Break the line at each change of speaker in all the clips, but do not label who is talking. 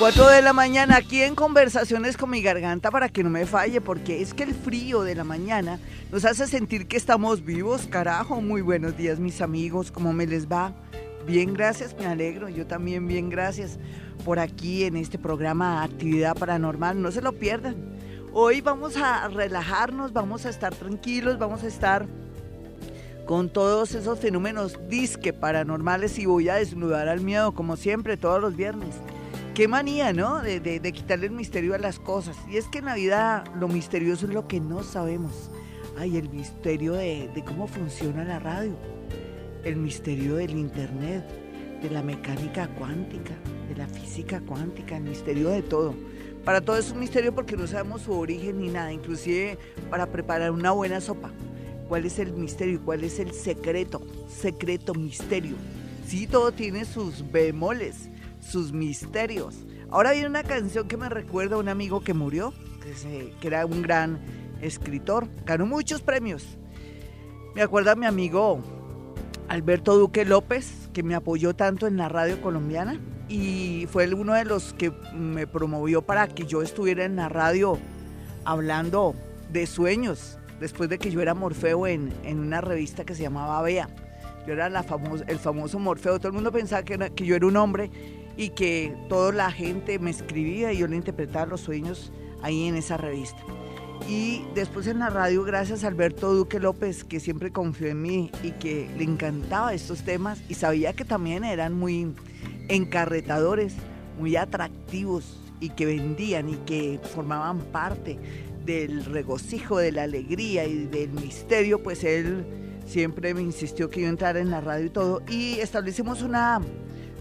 4 de la mañana aquí en conversaciones con mi garganta para que no me falle, porque es que el frío de la mañana nos hace sentir que estamos vivos, carajo. Muy buenos días mis amigos, ¿cómo me les va? Bien, gracias, me alegro. Yo también bien, gracias por aquí en este programa Actividad Paranormal. No se lo pierdan. Hoy vamos a relajarnos, vamos a estar tranquilos, vamos a estar con todos esos fenómenos disque paranormales y voy a desnudar al miedo como siempre todos los viernes. Qué manía, ¿no? De, quitarle el misterio a las cosas. Y es que en la vida lo misterioso es lo que no sabemos. Ay, el misterio de, de cómo funciona la radio, el misterio del internet, de la mecánica cuántica, de la física cuántica, el misterio de todo. Para todo es un misterio porque no sabemos su origen ni nada, inclusive para preparar una buena sopa. ¿Cuál es el misterio cuál es el secreto? Secreto, misterio. Sí, todo tiene sus bemoles sus misterios. Ahora viene una canción que me recuerda a un amigo que murió, que, era un gran escritor, ganó muchos premios. Me acuerda a mi amigo Alberto Duque López, que me apoyó tanto en la radio colombiana y fue uno de los que me promovió para que yo estuviera en la radio hablando de sueños, después de que yo era Morfeo en, en una revista que se llamaba Bea. Yo era el famoso Morfeo, todo el mundo pensaba que, que yo era un hombre y que toda la gente me escribía y yo le interpretaba los sueños ahí en esa revista. Y después en la radio, gracias a Alberto Duque López, que siempre confió en mí y que le encantaba estos temas y sabía que también eran muy encarretadores, muy atractivos y que vendían y que formaban parte del regocijo, de la alegría y del misterio, pues él siempre me insistió que yo entrara en la radio y todo. Y establecimos una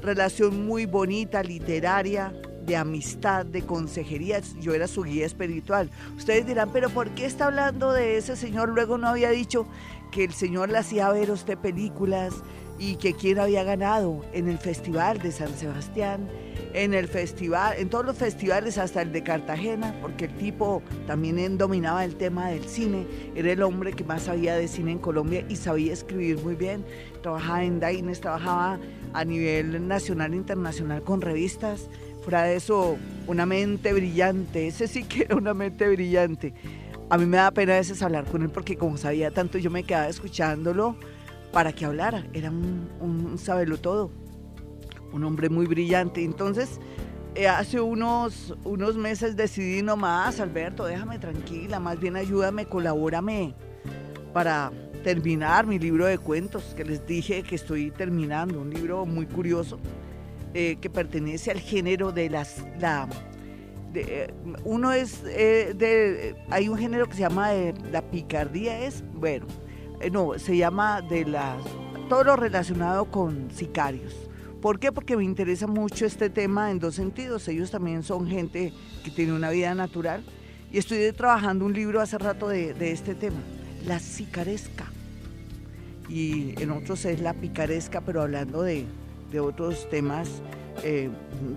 relación muy bonita, literaria, de amistad, de consejería. Yo era su guía espiritual. Ustedes dirán, pero ¿por qué está hablando de ese señor? Luego no había dicho que el señor le hacía ver a usted películas y que quién había ganado en el Festival de San Sebastián en el festival, en todos los festivales, hasta el de Cartagena, porque el tipo también dominaba el tema del cine, era el hombre que más sabía de cine en Colombia y sabía escribir muy bien, trabajaba en Daines, trabajaba a nivel nacional e internacional con revistas, fuera de eso, una mente brillante, ese sí que era una mente brillante. A mí me da pena a veces hablar con él porque como sabía tanto yo me quedaba escuchándolo para que hablara, era un, un sabelo todo un hombre muy brillante. Entonces, eh, hace unos, unos meses decidí nomás, Alberto, déjame tranquila, más bien ayúdame, colabórame para terminar mi libro de cuentos, que les dije que estoy terminando, un libro muy curioso, eh, que pertenece al género de las... La, de, uno es eh, de... Hay un género que se llama de, la picardía, es, bueno, no, se llama de las... Todo lo relacionado con sicarios ¿Por qué? Porque me interesa mucho este tema en dos sentidos. Ellos también son gente que tiene una vida natural y estoy trabajando un libro hace rato de, este tema, la sicaresca. Y en otros es la picaresca, pero hablando de, otros temas eh,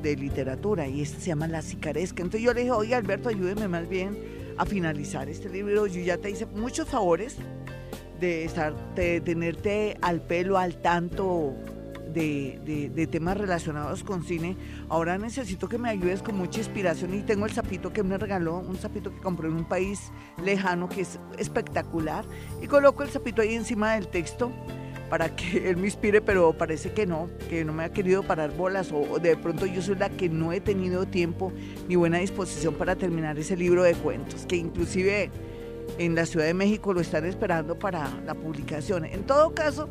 de literatura y este se llama La Sicaresca. Entonces yo le dije, oye Alberto, ayúdeme más bien a finalizar este libro. Yo ya te hice muchos favores de, estar, de tenerte al pelo, al tanto, de, temas relacionados con cine. Ahora necesito que me ayudes con mucha inspiración y tengo el sapito que me regaló, un sapito que compré en un país lejano que es espectacular y coloco el sapito ahí encima del texto para que él me inspire, pero parece que no, que no me ha querido parar bolas o, de pronto yo soy la que no he tenido tiempo ni buena disposición para terminar ese libro de cuentos, que inclusive en la Ciudad de México lo están esperando para la publicación. En todo caso,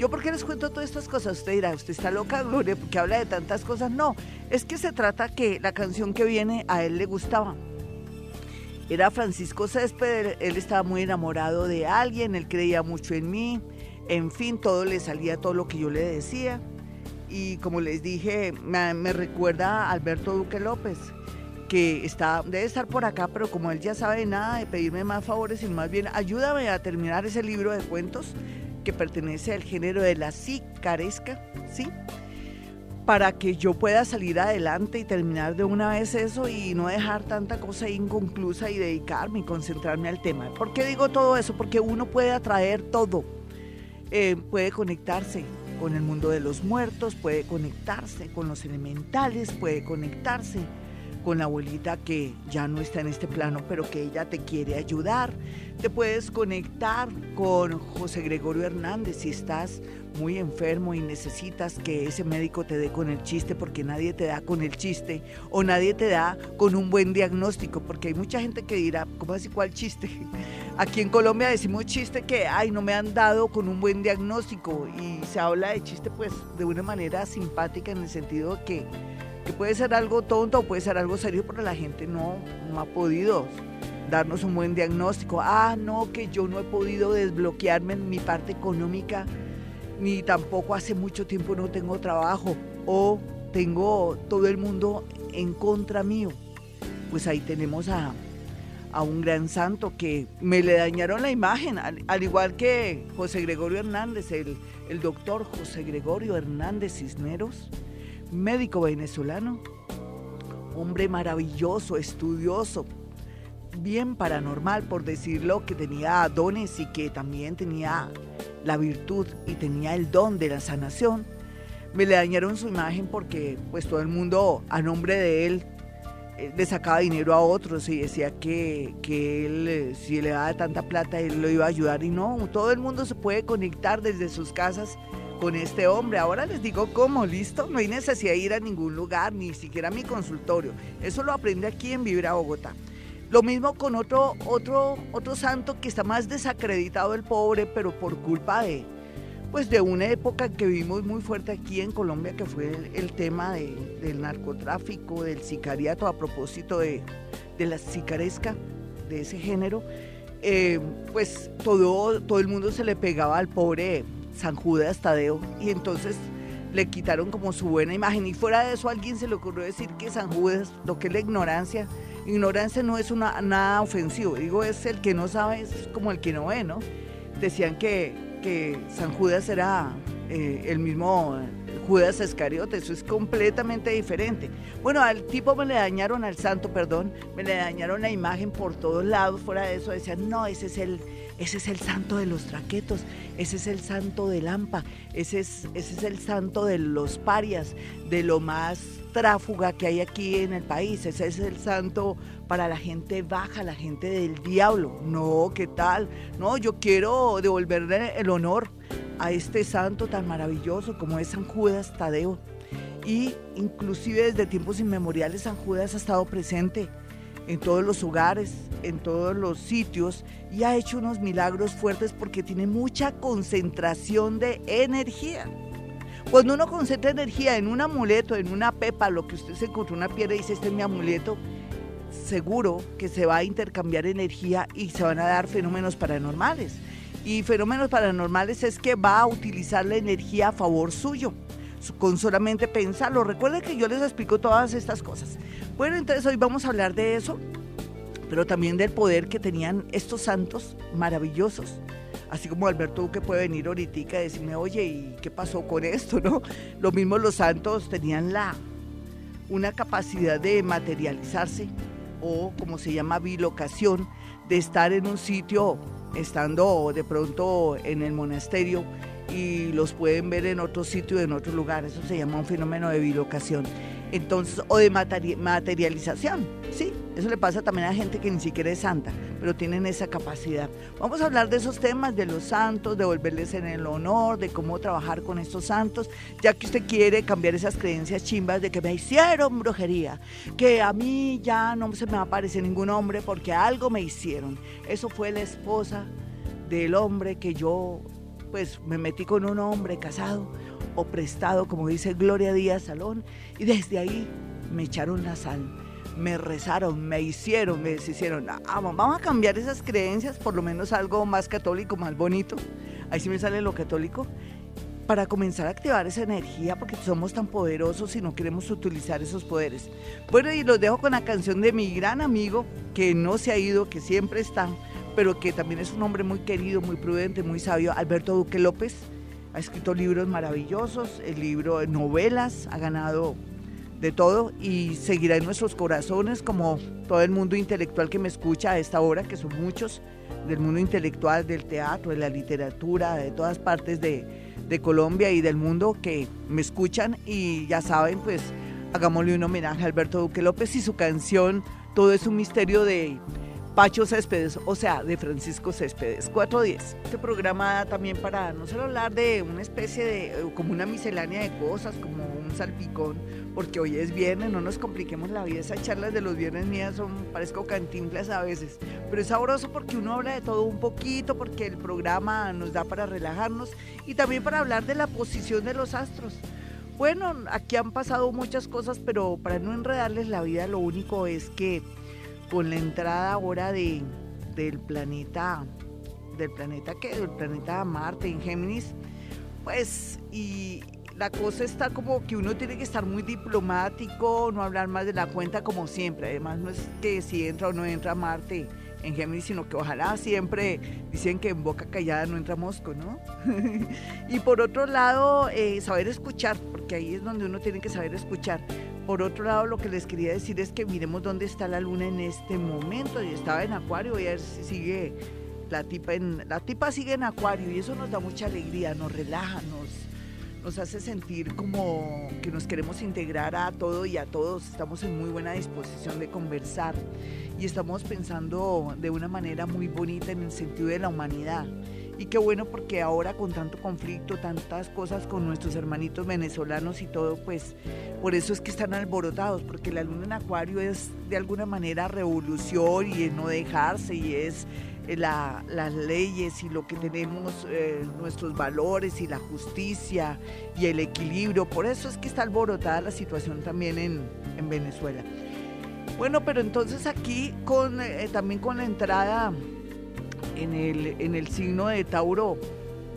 ¿Yo por qué les cuento todas estas cosas? Usted dirá, ¿usted está loca, Gloria, porque habla de tantas cosas? No, es que se trata que la canción que viene a él le gustaba. Era Francisco Césped, él estaba muy enamorado de alguien, él creía mucho en mí, en fin, todo le salía todo lo que yo le decía. Y como les dije, me, recuerda a Alberto Duque López, que está, debe estar por acá, pero como él ya sabe nada de pedirme más favores y más bien ayúdame a terminar ese libro de cuentos que pertenece al género de la sicaresca, ¿sí? Para que yo pueda salir adelante y terminar de una vez eso y no dejar tanta cosa inconclusa y dedicarme y concentrarme al tema. ¿Por qué digo todo eso? Porque uno puede atraer todo, eh, puede conectarse con el mundo de los muertos, puede conectarse con los elementales, puede conectarse con la abuelita que ya no está en este plano, pero que ella te quiere ayudar. Te puedes conectar con José Gregorio Hernández si estás muy enfermo y necesitas que ese médico te dé con el chiste porque nadie te da con el chiste o nadie te da con un buen diagnóstico porque hay mucha gente que dirá, ¿cómo así cuál chiste? Aquí en Colombia decimos chiste que, ay, no me han dado con un buen diagnóstico y se habla de chiste pues de una manera simpática en el sentido que puede ser algo tonto o puede ser algo serio, pero la gente no, no ha podido darnos un buen diagnóstico. Ah, no, que yo no he podido desbloquearme en mi parte económica, ni tampoco hace mucho tiempo no tengo trabajo, o tengo todo el mundo en contra mío. Pues ahí tenemos a, a un gran santo que me le dañaron la imagen, al, al igual que José Gregorio Hernández, el, el doctor José Gregorio Hernández Cisneros médico venezolano, hombre maravilloso, estudioso, bien paranormal por decirlo, que tenía dones y que también tenía la virtud y tenía el don de la sanación. Me le dañaron su imagen porque pues todo el mundo a nombre de él eh, le sacaba dinero a otros y decía que, que él, eh, si le daba tanta plata, él lo iba a ayudar. Y no, todo el mundo se puede conectar desde sus casas con este hombre. Ahora les digo cómo, listo, no hay necesidad de ir a ningún lugar, ni siquiera a mi consultorio. Eso lo aprende aquí en Vibra Bogotá. Lo mismo con otro, otro, otro santo que está más desacreditado el pobre, pero por culpa de, pues de una época que vivimos muy fuerte aquí en Colombia, que fue el, tema del narcotráfico, del sicariato, a propósito de, la sicaresca, de ese género. Eh, pues todo, todo el mundo se le pegaba al pobre San Judas Tadeo y entonces le quitaron como su buena imagen y fuera de eso alguien se le ocurrió decir que San Judas, lo que es la ignorancia, ignorancia no es una, nada ofensivo, digo es el que no sabe, es como el que no ve, ¿no? Decían que, que San Judas era eh, el mismo Judas Iscariote, eso es completamente diferente. Bueno, al tipo me le dañaron, al santo, perdón, me le dañaron la imagen por todos lados, fuera de eso decían, no, ese es el ese es el santo de los traquetos, ese es el santo del Lampa, ese es, ese es el santo de los parias, de lo más tráfuga que hay aquí en el país, ese es el santo para la gente baja, la gente del diablo. No, ¿qué tal? No, yo quiero devolverle el honor a este santo tan maravilloso como es San Judas Tadeo. Y inclusive desde tiempos inmemoriales San Judas ha estado presente en todos los hogares, en todos los sitios y ha hecho unos milagros fuertes porque tiene mucha concentración de energía. Cuando uno concentra energía en un amuleto, en una pepa, lo que usted se encontró una piedra y dice, este es mi amuleto, seguro que se va a intercambiar energía y se van a dar fenómenos paranormales. Y fenómenos paranormales es que va a utilizar la energía a favor suyo, con solamente pensarlo. Recuerden que yo les explico todas estas cosas. Bueno, entonces hoy vamos a hablar de eso, pero también del poder que tenían estos santos maravillosos. Así como Alberto Duque puede venir ahorita y decirme, oye, ¿y qué pasó con esto? ¿No? Lo mismo los santos tenían la, una capacidad de materializarse o como se llama bilocación, de estar en un sitio, estando de pronto en el monasterio y los pueden ver en otro sitio, en otro lugar. Eso se llama un fenómeno de bilocación entonces, o de materialización, ¿sí? Eso le pasa también a gente que ni siquiera es santa, pero tienen esa capacidad. Vamos a hablar de esos temas, de los santos, de volverles en el honor, de cómo trabajar con estos santos, ya que usted quiere cambiar esas creencias chimbas de que me hicieron brujería, que a mí ya no se me aparece ningún hombre porque algo me hicieron. Eso fue la esposa del hombre que yo, pues, me metí con un hombre casado prestado, como dice Gloria Díaz Salón, y desde ahí me echaron la sal, me rezaron, me hicieron, me deshicieron. Ah, vamos a cambiar esas creencias, por lo menos algo más católico, más bonito. Ahí sí me sale lo católico para comenzar a activar esa energía porque somos tan poderosos y no queremos utilizar esos poderes. Bueno, y los dejo con la canción de mi gran amigo que no se ha ido, que siempre está, pero que también es un hombre muy querido, muy prudente, muy sabio, Alberto Duque López ha escrito libros maravillosos, el libro de novelas, ha ganado de todo y seguirá en nuestros corazones como todo el mundo intelectual que me escucha a esta hora, que son muchos, del mundo intelectual, del teatro, de la literatura, de todas partes de, de Colombia y del mundo que me escuchan. Y ya saben, pues hagámosle un homenaje a Alberto Duque López y su canción Todo es un misterio de Pacho Céspedes, o sea, de Francisco Céspedes, 410. Este programa también para no solo hablar de una especie de, eh, como una miscelánea de cosas, como un salpicón, porque hoy es viernes, no nos compliquemos la vida. Esas charlas de los viernes mías son, parezco cantinflas a veces, pero es sabroso porque uno habla de todo un poquito, porque el programa nos da para relajarnos y también para hablar de la posición de los astros. Bueno, aquí han pasado muchas cosas, pero para no enredarles la vida, lo único es que con la entrada ahora de, del planeta, del planeta que, del planeta Marte en Géminis, pues, y la cosa está como que uno tiene que estar muy diplomático, no hablar más de la cuenta como siempre. Además, no es que si entra o no entra Marte en Géminis, sino que ojalá siempre dicen que en boca callada no entra mosco, ¿no? y por otro lado, eh, saber escuchar, porque ahí es donde uno tiene que saber escuchar. Por otro lado, lo que les quería decir es que miremos dónde está la luna en este momento. Y estaba en Acuario, y sigue la tipa en la tipa sigue en Acuario y eso nos da mucha alegría, nos relaja, nos, nos hace sentir como que nos queremos integrar a todo y a todos. Estamos en muy buena disposición de conversar y estamos pensando de una manera muy bonita en el sentido de la humanidad. Y qué bueno porque ahora con tanto conflicto, tantas cosas con nuestros hermanitos venezolanos y todo, pues por eso es que están alborotados, porque la luna en acuario es de alguna manera revolución y es no dejarse y es eh, la, las leyes y lo que tenemos, eh, nuestros valores y la justicia y el equilibrio. Por eso es que está alborotada la situación también en, en Venezuela. Bueno, pero entonces aquí con, eh, también con la entrada en el, en el signo de Tauro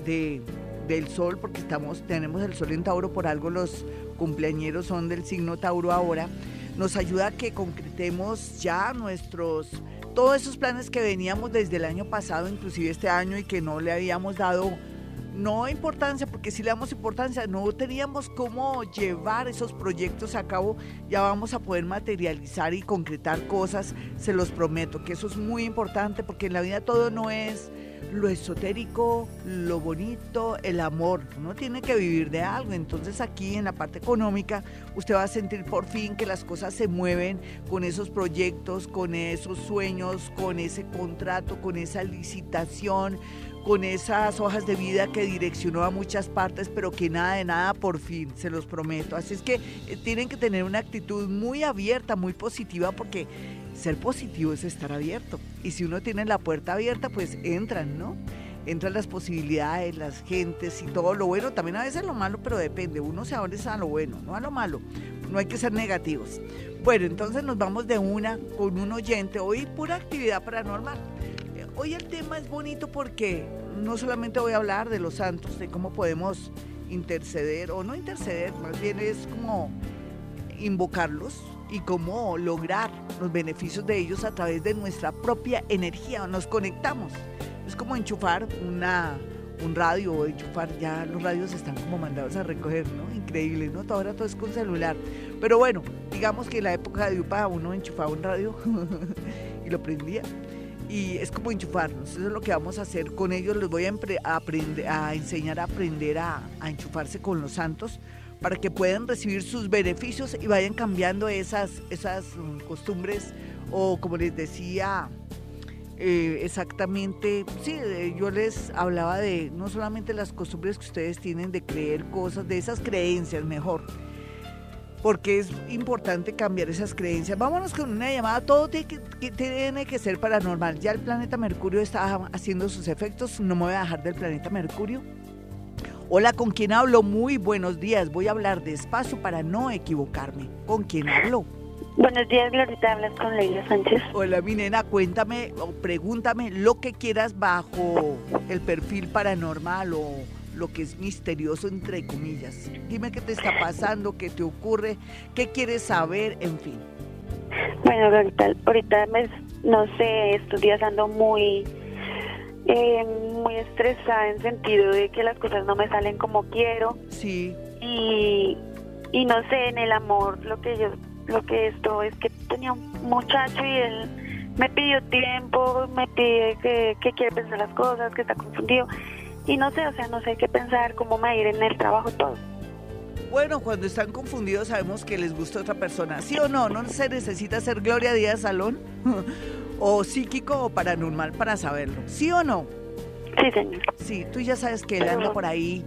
de, del Sol, porque estamos, tenemos el Sol en Tauro, por algo los cumpleañeros son del signo Tauro ahora, nos ayuda a que concretemos ya nuestros, todos esos planes que veníamos desde el año pasado, inclusive este año, y que no le habíamos dado no importancia, porque si le damos importancia, no teníamos cómo llevar esos proyectos a cabo, ya vamos a poder materializar y concretar cosas, se los prometo, que eso es muy importante, porque en la vida todo no es lo esotérico, lo bonito, el amor. Uno tiene que vivir de algo. Entonces aquí en la parte económica usted va a sentir por fin que las cosas se mueven con esos proyectos, con esos sueños, con ese contrato, con esa licitación, con esas hojas de vida que direccionó a muchas partes, pero que nada de nada por fin, se los prometo. Así es que eh, tienen que tener una actitud muy abierta, muy positiva, porque ser positivo es estar abierto. Y si uno tiene la puerta abierta, pues entran, ¿no? Entran las posibilidades, las gentes y todo lo bueno, también a veces lo malo, pero depende, uno se abre a lo bueno, no a lo malo, no hay que ser negativos. Bueno, entonces nos vamos de una con un oyente, hoy pura actividad paranormal. Hoy el tema es bonito porque no solamente voy a hablar de los santos, de cómo podemos interceder, o no interceder, más bien es como invocarlos y cómo lograr los beneficios de ellos a través de nuestra propia energía. Nos conectamos. Es como enchufar una, un radio o enchufar, ya los radios están como mandados a recoger, ¿no? Increíble, ¿no? Ahora todo es con celular. Pero bueno, digamos que en la época de UPA uno enchufaba un radio y lo prendía y es como enchufarnos. Eso es lo que vamos a hacer con ellos. Les voy a, aprender, a enseñar a aprender a, enchufarse con los santos para que puedan recibir sus beneficios y vayan cambiando esas, esas mm, costumbres o como les decía eh, exactamente, sí, eh, yo les hablaba de no solamente las costumbres que ustedes tienen de creer cosas, de esas creencias mejor, porque es importante cambiar esas creencias. Vámonos con una llamada, todo tiene que, tiene que ser paranormal. Ya el planeta Mercurio está haciendo sus efectos, no me voy a dejar del planeta Mercurio. Hola, ¿con quién hablo? Muy buenos días. Voy a hablar despacio para no equivocarme. ¿Con quién hablo?
Buenos días, Glorita. Hablas con Leila Sánchez.
Hola, mi nena. Cuéntame o pregúntame lo que quieras bajo el perfil paranormal o lo que es misterioso, entre comillas. Dime qué te está pasando, qué te ocurre, qué quieres saber, en fin.
Bueno, ahorita, ahorita me, no sé, estos días ando muy, eh, muy estresada en sentido de que las cosas no me salen como quiero.
Sí.
Y, y no sé, en el amor, lo que yo, lo que esto es que tenía un muchacho y él me pidió tiempo, me pide que, que quiere pensar las cosas, que está confundido y no sé, o sea, no sé qué pensar, cómo me ir en el trabajo, todo.
Bueno, cuando están confundidos sabemos que les gusta otra persona. ¿Sí o no? No se necesita ser Gloria Díaz Salón o psíquico o paranormal para saberlo. ¿Sí o no?
Sí, señor.
Sí, tú ya sabes que él anda por ahí.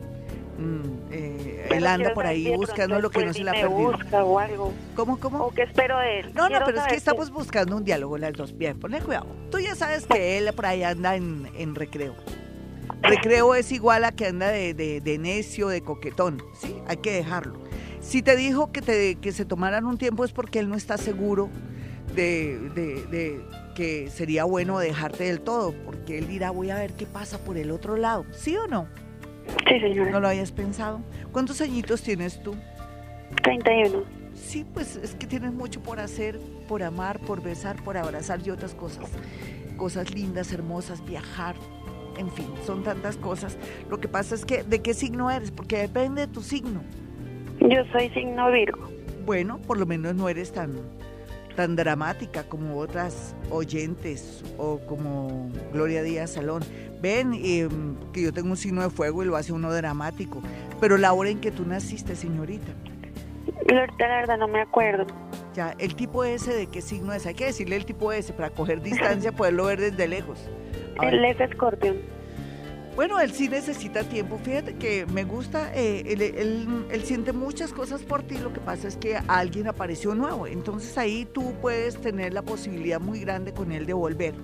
Mm, eh, él anda por ahí buscando lo que no se le ha perdido.
Busca o algo.
¿Cómo, cómo?
¿O qué espero de él?
No, no, pero es que estamos buscando un diálogo las dos. Bien, ponle cuidado. Tú ya sabes que él por ahí anda en, en recreo. Recreo es igual a que anda de, de, necio, de coquetón, ¿sí? Hay que dejarlo. Si te dijo que, te, que se tomaran un tiempo es porque él no está seguro de, de, que sería bueno dejarte del todo, porque él dirá, voy a ver qué pasa por el otro lado, ¿sí o no?
Sí, señora.
¿No lo hayas pensado? ¿Cuántos añitos tienes tú?
31.
Sí, pues es que tienes mucho por hacer, por amar, por besar, por abrazar y otras cosas. Cosas lindas, hermosas, viajar, en fin, son tantas cosas. Lo que pasa es que, ¿de qué signo eres? Porque depende de tu signo.
Yo soy signo Virgo.
Bueno, por lo menos no eres tan, tan dramática como otras oyentes o como Gloria Díaz Salón. Ven em, que yo tengo un signo de fuego y lo hace uno dramático. Pero la hora en que tú naciste, señorita.
La verdad no me acuerdo.
Ya, el tipo ese de qué signo es. Hay que decirle el tipo ese para coger distancia, poderlo ver desde lejos.
Él es escorpión.
Bueno, él sí necesita tiempo. Fíjate que me gusta, eh, él, siente muchas cosas por ti. Lo que pasa es que alguien apareció nuevo. Entonces ahí tú puedes tener la posibilidad muy grande con él de volver.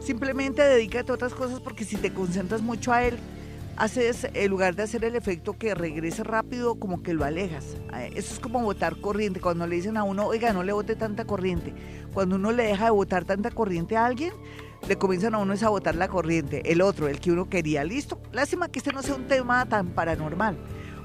Simplemente dedícate a otras cosas porque si te concentras mucho a él, haces, en lugar de hacer el efecto que regrese rápido, como que lo alejas. Eh, eso es como botar corriente. Cuando le dicen a uno, oiga, no le bote tanta corriente. Cuando uno le deja de botar tanta corriente a alguien, le comienzan a uno a sabotar la corriente, el otro, el que uno quería. Listo. Lástima que este no sea un tema tan paranormal.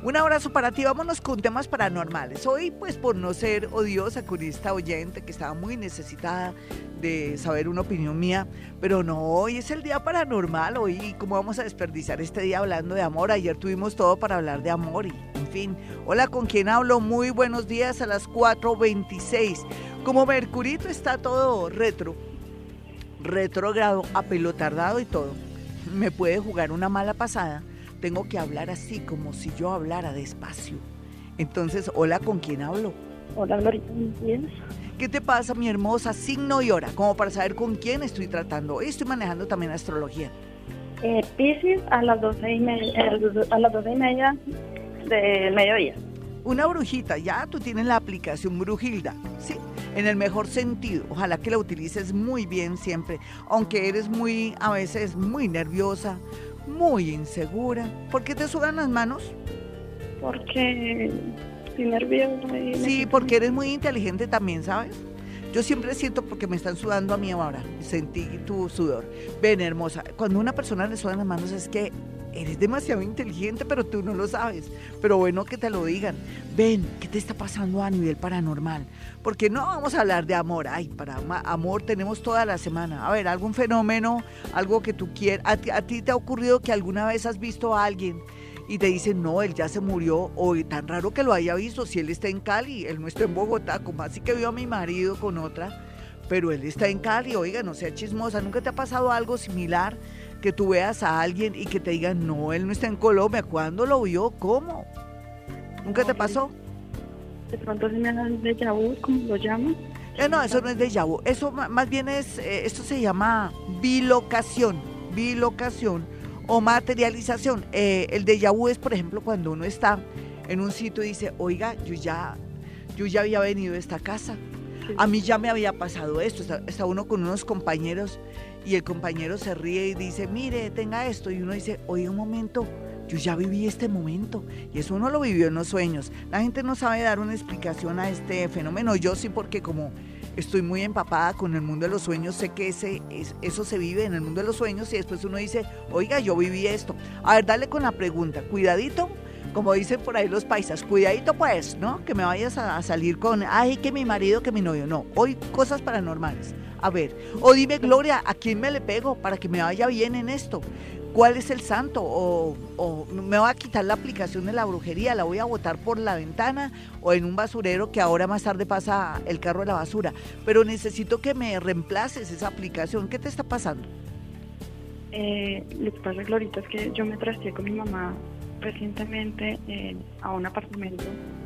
Un abrazo para ti. Vámonos con temas paranormales. Hoy, pues por no ser odiosa con esta oyente que estaba muy necesitada de saber una opinión mía, pero no, hoy es el día paranormal. Hoy, ¿cómo vamos a desperdiciar este día hablando de amor? Ayer tuvimos todo para hablar de amor y, en fin. Hola, ¿con quién hablo? Muy buenos días a las 4.26. Como Mercurito está todo retro retrógrado, apelotardado y todo, me puede jugar una mala pasada, tengo que hablar así como si yo hablara despacio. Entonces, hola, ¿con quién hablo?
Hola, Marita,
¿Qué te pasa, mi hermosa? Signo y hora, como para saber con quién estoy tratando. Hoy estoy manejando también astrología.
Eh, Pisces a las doce y media, eh, a las doce y media del mediodía.
Una brujita, ya tú tienes la aplicación Brujilda, ¿sí? En el mejor sentido. Ojalá que la utilices muy bien siempre, aunque eres muy, a veces muy nerviosa, muy insegura. ¿Por qué te sudan las manos?
Porque estoy nerviosa.
sí, porque eres muy inteligente también, ¿sabes? Yo siempre siento porque me están sudando a mí ahora. Sentí tu sudor. Ven, hermosa. Cuando una persona le sudan las manos es que eres demasiado inteligente, pero tú no lo sabes. Pero bueno que te lo digan. Ven, ¿qué te está pasando a nivel paranormal? Porque no vamos a hablar de amor. Ay, para amor tenemos toda la semana. A ver, algún fenómeno, algo que tú quieras. ¿A ti, te ha ocurrido que alguna vez has visto a alguien y te dicen, no, él ya se murió, o tan raro que lo haya visto, si él está en Cali, él no está en Bogotá, como así que vio a mi marido con otra, pero él está en Cali, oiga, no sea chismosa, ¿nunca te ha pasado algo similar? Que tú veas a alguien y que te digan, no, él no está en Colombia. ¿Cuándo lo vio? ¿Cómo? ¿Nunca te pasó?
De pronto se me da de vu, como lo llaman.
Eh, no, eso no es de vu. Eso más bien es, eh, esto se llama bilocación, bilocación o materialización. Eh, el de vu es, por ejemplo, cuando uno está en un sitio y dice, oiga, yo ya, yo ya había venido a esta casa. A mí ya me había pasado esto. Está, está uno con unos compañeros y el compañero se ríe y dice, mire, tenga esto. Y uno dice, oye, un momento, yo ya viví este momento. Y eso uno lo vivió en los sueños. La gente no sabe dar una explicación a este fenómeno. Yo sí, porque como estoy muy empapada con el mundo de los sueños, sé que ese, eso se vive en el mundo de los sueños y después uno dice, oiga, yo viví esto. A ver, dale con la pregunta, cuidadito, como dicen por ahí los paisas, cuidadito pues, ¿no? Que me vayas a, a salir con, ay, que mi marido, que mi novio. No, hoy cosas paranormales. A ver, o dime, Gloria, ¿a quién me le pego para que me vaya bien en esto? ¿Cuál es el santo? O, me va a quitar la aplicación de la brujería, la voy a botar por la ventana o en un basurero que ahora más tarde pasa el carro de la basura. Pero necesito que me reemplaces esa aplicación. ¿Qué te está pasando?
Eh, lo que pasa, Glorita, es que yo me trasteé con mi mamá recientemente eh, a un apartamento.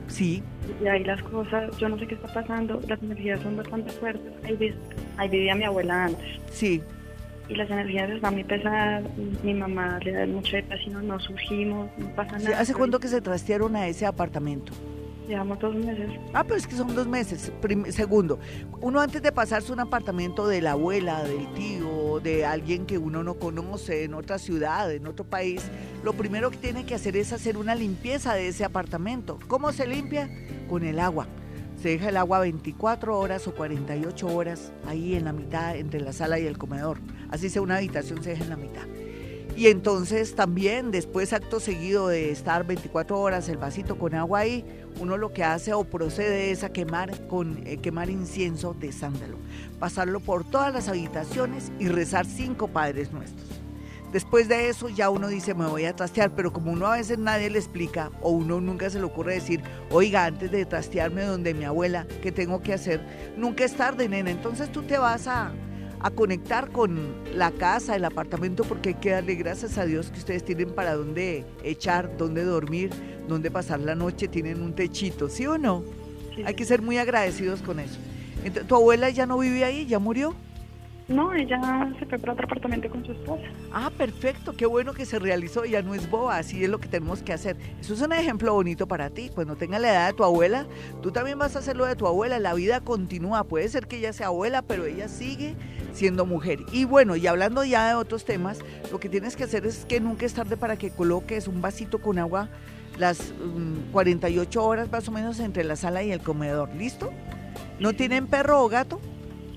Sí.
Y ahí las cosas, yo no sé qué está pasando, las energías son bastante fuertes. Ahí, ahí vivía mi abuela antes.
Sí.
Y las energías están muy pesadas, mi mamá le da mucha depresión, nos surgimos, no pasa nada.
¿Hace cuánto que se trastearon a ese apartamento?
Llevamos dos meses.
Ah, pero es que son dos meses. segundo, uno antes de pasarse un apartamento de la abuela, del tío, de alguien que uno no conoce en otra ciudad, en otro país, lo primero que tiene que hacer es hacer una limpieza de ese apartamento. ¿Cómo se limpia? Con el agua. Se deja el agua 24 horas o 48 horas ahí en la mitad, entre la sala y el comedor. Así sea una habitación, se deja en la mitad. Y entonces también después acto seguido de estar 24 horas el vasito con agua ahí, uno lo que hace o procede es a quemar con eh, quemar incienso de sándalo, pasarlo por todas las habitaciones y rezar cinco Padres Nuestros. Después de eso ya uno dice me voy a trastear, pero como uno a veces nadie le explica o uno nunca se le ocurre decir, oiga, antes de trastearme donde mi abuela, ¿qué tengo que hacer? Nunca es tarde, nena. Entonces tú te vas a, a conectar con la casa, el apartamento, porque hay que darle gracias a Dios que ustedes tienen para dónde echar, dónde dormir, dónde pasar la noche, tienen un techito, ¿sí o no? Hay que ser muy agradecidos con eso. ¿Tu abuela ya no vive ahí? ¿Ya murió?
No, ella se fue para otro apartamento con su esposa.
Ah, perfecto, qué bueno que se realizó, ya no es boba, así es lo que tenemos que hacer. Eso es un ejemplo bonito para ti, pues no tenga la edad de tu abuela, tú también vas a hacer lo de tu abuela, la vida continúa, puede ser que ella sea abuela, pero ella sigue siendo mujer. Y bueno, y hablando ya de otros temas, lo que tienes que hacer es que nunca es tarde para que coloques un vasito con agua las 48 mm, horas más o menos entre la sala y el comedor, ¿listo? ¿No tienen perro o gato?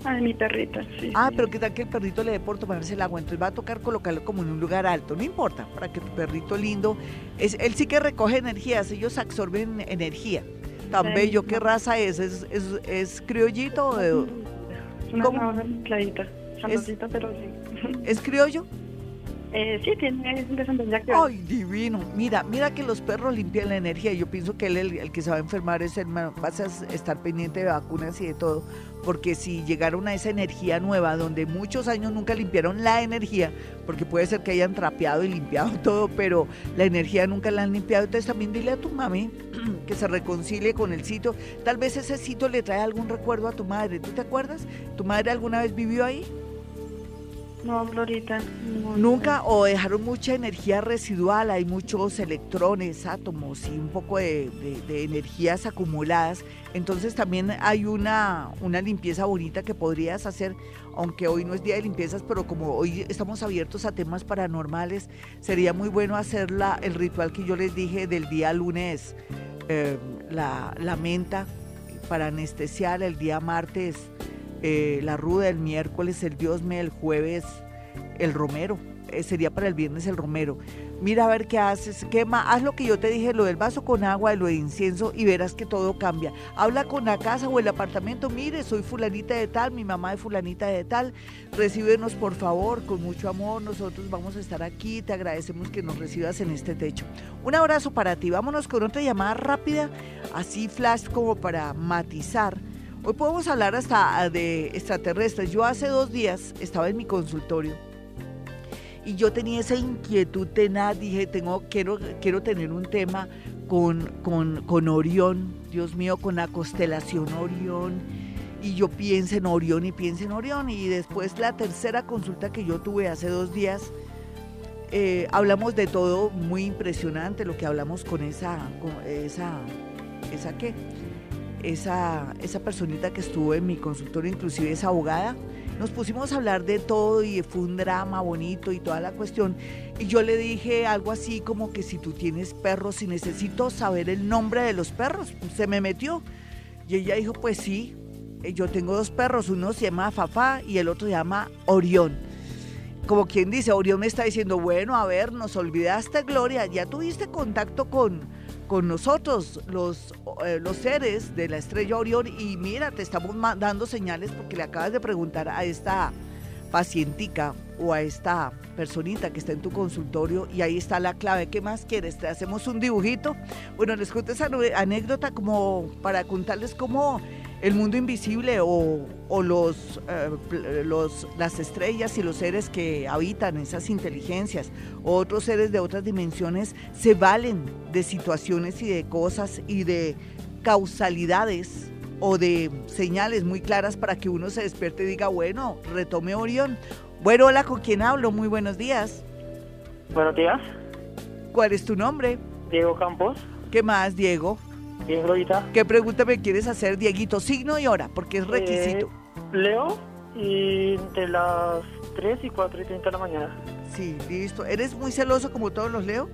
Ay, mi perrita, sí.
Ah, pero qué tal que el perrito le dé por tomarse el agua, entonces va a tocar colocarlo como en un lugar alto, no importa, para que tu perrito lindo, es, él sí que recoge energías, ellos absorben energía. Tan bello, ¿qué raza es? ¿Es, es, criollito o de,
una ¿Cómo? clarita, pero sí.
¿Es criollo?
Eh, sí, tiene
Ay, divino. Mira, mira que los perros limpian la energía. Yo pienso que él, el, que se va a enfermar es el vas a estar pendiente de vacunas y de todo. Porque si llegaron a esa energía nueva, donde muchos años nunca limpiaron la energía, porque puede ser que hayan trapeado y limpiado todo, pero la energía nunca la han limpiado. Entonces también dile a tu mami que se reconcilie con el sitio. Tal vez ese sitio le trae algún recuerdo a tu madre. ¿Tú te acuerdas? ¿Tu madre alguna vez vivió ahí?
No, Florita.
Nunca, o dejaron mucha energía residual, hay muchos electrones, átomos y un poco de, energías acumuladas. Entonces también hay una, una limpieza bonita que podrías hacer, aunque hoy no es día de limpiezas, pero como hoy estamos abiertos a temas paranormales, sería muy bueno hacer el ritual que yo les dije del día lunes, eh, la, la menta para anestesiar, el día martes eh, la ruda el miércoles, el diosme el jueves, el romero. Eh, sería para el viernes el romero. Mira a ver qué haces, quema, haz lo que yo te dije, lo del vaso con agua, lo de incienso y verás que todo cambia. Habla con la casa o el apartamento, mire, soy fulanita de tal, mi mamá es fulanita de tal, recíbenos por favor, con mucho amor, nosotros vamos a estar aquí, te agradecemos que nos recibas en este techo. Un abrazo para ti, vámonos con otra llamada rápida, así flash como para matizar Hoy podemos hablar hasta de extraterrestres. Yo hace dos días estaba en mi consultorio y yo tenía esa inquietud tenaz. Dije, tengo, quiero, quiero tener un tema con, con, con Orión, Dios mío, con la constelación Orión. Y yo pienso en Orión y pienso en Orión. Y después la tercera consulta que yo tuve hace dos días, eh, hablamos de todo muy impresionante, lo que hablamos con esa, con esa, esa qué, esa, esa personita que estuvo en mi consultorio, inclusive es abogada, nos pusimos a hablar de todo y fue un drama bonito y toda la cuestión. Y yo le dije algo así como que si tú tienes perros y necesito saber el nombre de los perros, se me metió. Y ella dijo, pues sí, eh, yo tengo dos perros, uno se llama Fafá y el otro se llama Orión. Como quien dice, Orión me está diciendo, bueno, a ver, nos olvidaste, Gloria, ya tuviste contacto con, con nosotros, los, eh, los seres de la estrella Orión, y mira, te estamos dando señales porque le acabas de preguntar a esta pacientica o a esta personita que está en tu consultorio y ahí está la clave. ¿Qué más quieres? ¿Te hacemos un dibujito? Bueno, les cuento esa anécdota como para contarles cómo el mundo invisible o, los, eh, los, las estrellas y los seres que habitan esas inteligencias o otros seres de otras dimensiones se valen de situaciones y de cosas y de causalidades o de señales muy claras para que uno se despierte y diga, bueno, retome Orión. Bueno, hola, ¿con quién hablo? Muy buenos días.
Buenos días.
¿Cuál es tu nombre?
Diego Campos.
¿Qué más, Diego?
Bien, Glorita.
¿Qué pregunta me quieres hacer, Dieguito? Signo y hora, porque es requisito.
Eh, Leo, y de las 3 y 4 y 30 de la mañana.
Sí, listo. ¿Eres muy celoso como todos los Leo?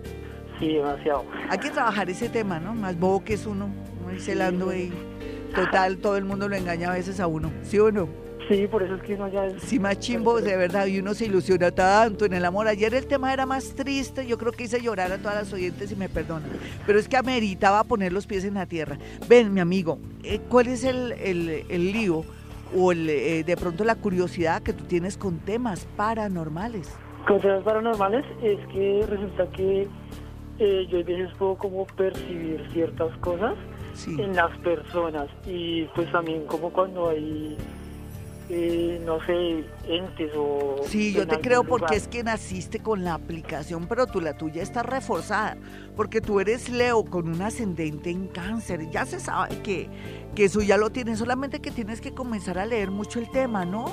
Sí, demasiado.
Hay que trabajar ese tema, ¿no? Más bobo que es uno, muy celando y total, todo el mundo lo engaña a veces a uno, ¿sí o no?
Sí, por eso es que uno ya es...
Sí, más chimbo, de verdad, y uno se ilusiona tanto en el amor. Ayer el tema era más triste, yo creo que hice llorar a todas las oyentes y me perdonan, pero es que ameritaba poner los pies en la tierra. Ven, mi amigo, eh, ¿cuál es el, el, lío o eh, de pronto la curiosidad que tú tienes con temas paranormales?
Con temas paranormales es que resulta que eh, yo a veces puedo como percibir ciertas cosas en las personas y pues también como cuando hay eh, no sé, entes o...
Sí, yo te creo porque es que naciste con la aplicación, pero tú la tuya está reforzada, porque tú eres Leo con un ascendente en cáncer, ya se sabe que, que eso ya lo tienes, solamente que tienes que comenzar a leer mucho el tema, ¿no?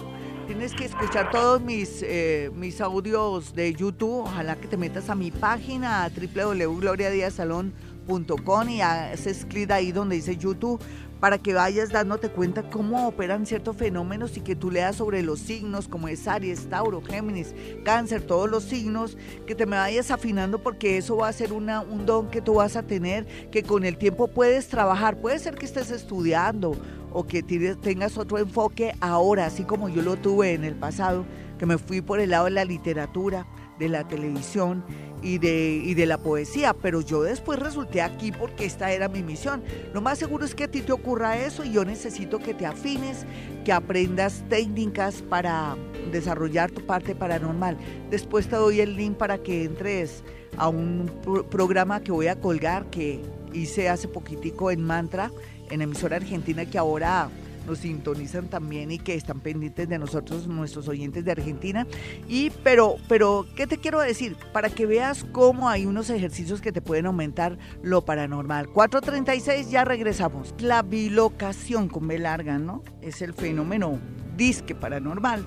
Tienes que escuchar todos mis, eh, mis audios de YouTube, ojalá que te metas a mi página www.gloriadiasalón.com y haces clic ahí donde dice YouTube para que vayas dándote cuenta cómo operan ciertos fenómenos y que tú leas sobre los signos como es Aries, Tauro, Géminis, Cáncer, todos los signos, que te me vayas afinando porque eso va a ser una, un don que tú vas a tener, que con el tiempo puedes trabajar. Puede ser que estés estudiando o que tengas otro enfoque ahora, así como yo lo tuve en el pasado, que me fui por el lado de la literatura, de la televisión y de, y de la poesía, pero yo después resulté aquí porque esta era mi misión. Lo más seguro es que a ti te ocurra eso y yo necesito que te afines, que aprendas técnicas para desarrollar tu parte paranormal. Después te doy el link para que entres a un programa que voy a colgar que hice hace poquitico en Mantra, en emisora argentina que ahora nos sintonizan también y que están pendientes de nosotros, nuestros oyentes de Argentina. Y, pero, pero, ¿qué te quiero decir? Para que veas cómo hay unos ejercicios que te pueden aumentar lo paranormal. 436, ya regresamos. La bilocación con B larga, ¿no? Es el fenómeno disque paranormal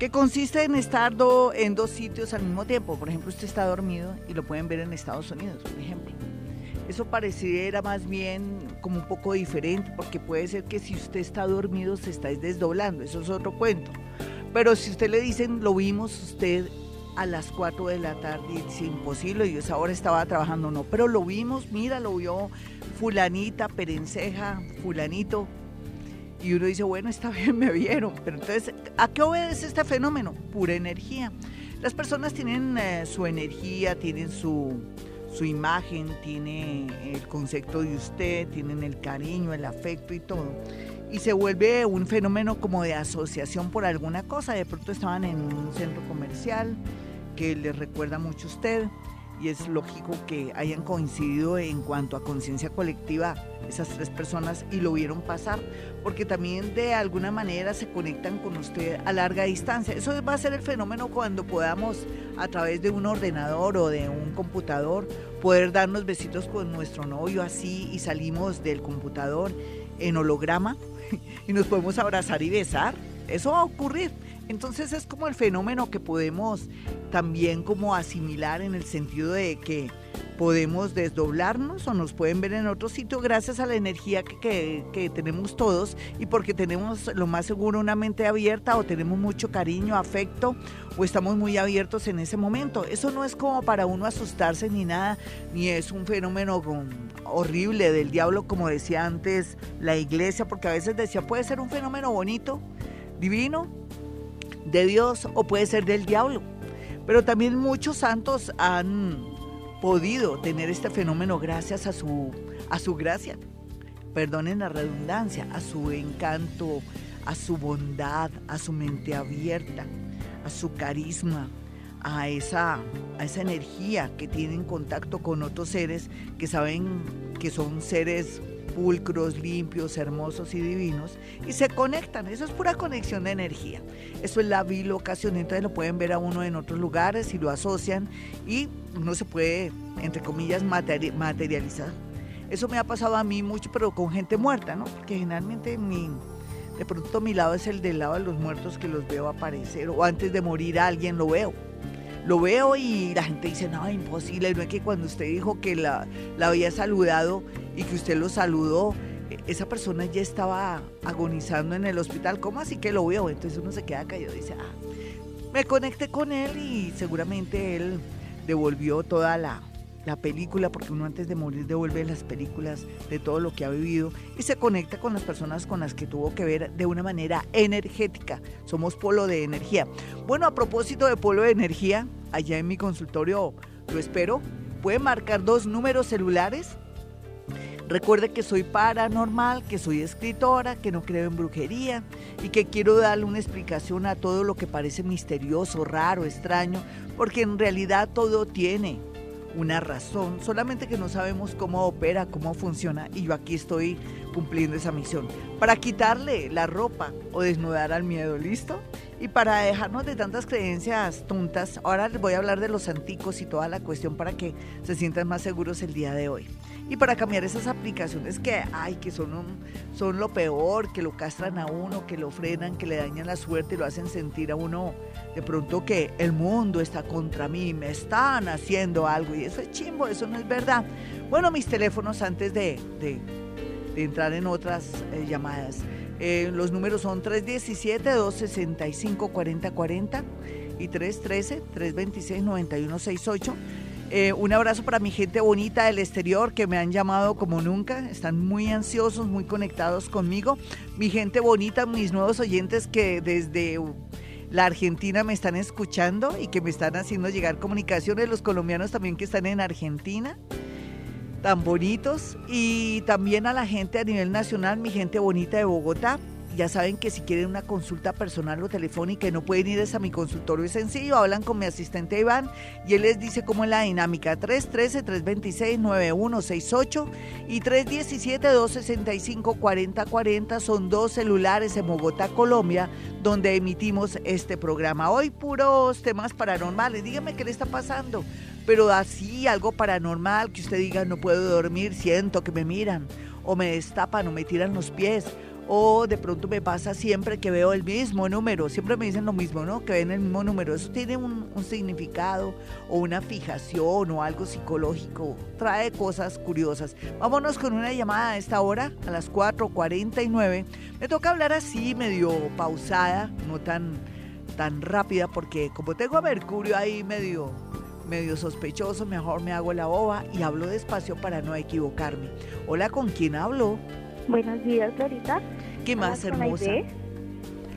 que consiste en estar en dos sitios al mismo tiempo. Por ejemplo, usted está dormido y lo pueden ver en Estados Unidos, por ejemplo. Eso pareciera más bien como un poco diferente, porque puede ser que si usted está dormido se está desdoblando, eso es otro cuento. Pero si usted le dicen, lo vimos usted a las 4 de la tarde, es imposible, y esa hora estaba trabajando, no, pero lo vimos, mira, lo vio fulanita, perenceja, fulanito, y uno dice, bueno, está bien, me vieron, pero entonces, ¿a qué obedece este fenómeno? Pura energía. Las personas tienen eh, su energía, tienen su, su imagen, tiene el concepto de usted, tienen el cariño, el afecto y todo. Y se vuelve un fenómeno como de asociación por alguna cosa. De pronto estaban en un centro comercial que les recuerda mucho a usted y es lógico que hayan coincidido en cuanto a conciencia colectiva esas tres personas y lo vieron pasar, porque también de alguna manera se conectan con usted a larga distancia. Eso va a ser el fenómeno cuando podamos a través de un ordenador o de un computador poder darnos besitos con nuestro novio así y salimos del computador en holograma y nos podemos abrazar y besar. Eso va a ocurrir. Entonces es como el fenómeno que podemos también como asimilar en el sentido de que podemos desdoblarnos o nos pueden ver en otro sitio gracias a la energía que, que, tenemos todos y porque tenemos lo más seguro una mente abierta o tenemos mucho cariño, afecto o estamos muy abiertos en ese momento. Eso no es como para uno asustarse ni nada, ni es un fenómeno horrible del diablo como decía antes la iglesia, porque a veces decía puede ser un fenómeno bonito, divino, de Dios o puede ser del diablo. Pero también muchos santos han podido tener este fenómeno gracias a su, a su gracia, perdonen la redundancia, a su encanto, a su bondad, a su mente abierta, a su carisma, a esa, a esa energía que tienen contacto con otros seres que saben que son seres pulcros, limpios, hermosos y divinos y se conectan. Eso es pura conexión de energía. Eso es la bilocación. Entonces lo pueden ver a uno en otros lugares y lo asocian y uno se puede, entre comillas, materializar. Eso me ha pasado a mí mucho, pero con gente muerta, ¿no? Porque generalmente mi, de pronto mi lado es el del lado de los muertos que los veo aparecer o antes de morir alguien lo veo lo veo y la gente dice, no, imposible, no es que cuando usted dijo que la, la había saludado y que usted lo saludó, e, esa persona ya estaba agonizando en el hospital, ¿cómo así que lo veo? Entonces uno se queda callado dice, ah, me conecté con él y seguramente él devolvió toda la, la película, porque uno antes de morir devuelve las películas de todo lo que ha vivido y se conecta con las personas con las que tuvo que ver de una manera energética. Somos polo de energía. Bueno, a propósito de polo de energía, allá en mi consultorio lo espero. Puede marcar dos números celulares. Recuerde que soy paranormal, que soy escritora, que no creo en brujería y que quiero darle una explicación a todo lo que parece misterioso, raro, extraño, porque en realidad todo tiene una razón, solamente que no sabemos cómo opera, cómo funciona y yo aquí estoy cumpliendo esa misión. Para quitarle la ropa o desnudar al miedo, ¿listo? Y para dejarnos de tantas creencias tontas, ahora les voy a hablar de los anticos y toda la cuestión para que se sientan más seguros el día de hoy y para cambiar esas aplicaciones que ay que son son lo peor, que lo castran a uno, que lo frenan, que le dañan la suerte y lo hacen sentir a uno de pronto que el mundo está contra mí, me están haciendo algo y eso es chimbo, eso no es verdad. Bueno, mis teléfonos antes de, entrar en otras eh, llamadas. Eh, los números son 317-265-4040 y 313-326-9168. Eh, un abrazo para mi gente bonita del exterior que me han llamado como nunca. Están muy ansiosos, muy conectados conmigo. Mi gente bonita, mis nuevos oyentes que desde la Argentina me están escuchando y que me están haciendo llegar comunicaciones. Los colombianos también que están en Argentina. Tan bonitos. Y también a la gente a nivel nacional, mi gente bonita de Bogotá ya saben que si quieren una consulta personal o telefónica y no pueden ir a mi consultorio es sencillo, hablan con mi asistente Iván y él les dice cómo es la dinámica 313-326-9168 y 317-265-4040 son dos celulares en Bogotá, Colombia, donde emitimos este programa. Hoy puros temas paranormales, dígame qué le está pasando, pero así algo paranormal que usted diga no puedo dormir, siento que me miran o me destapan o me tiran los pies o de pronto me pasa siempre que veo el mismo número, siempre me dicen lo mismo, ¿no? Que ven el mismo número. Eso tiene un, significado o una fijación o algo psicológico, trae cosas curiosas. Vámonos con una llamada a esta hora, a las 4.49. Me toca hablar así, medio pausada, no tan, tan rápida, porque como tengo a Mercurio ahí medio medio sospechoso, mejor me hago la boba y hablo despacio para no equivocarme. Hola, ¿con quién hablo?
Buenos días, Florita.
¿Qué más, hermosa?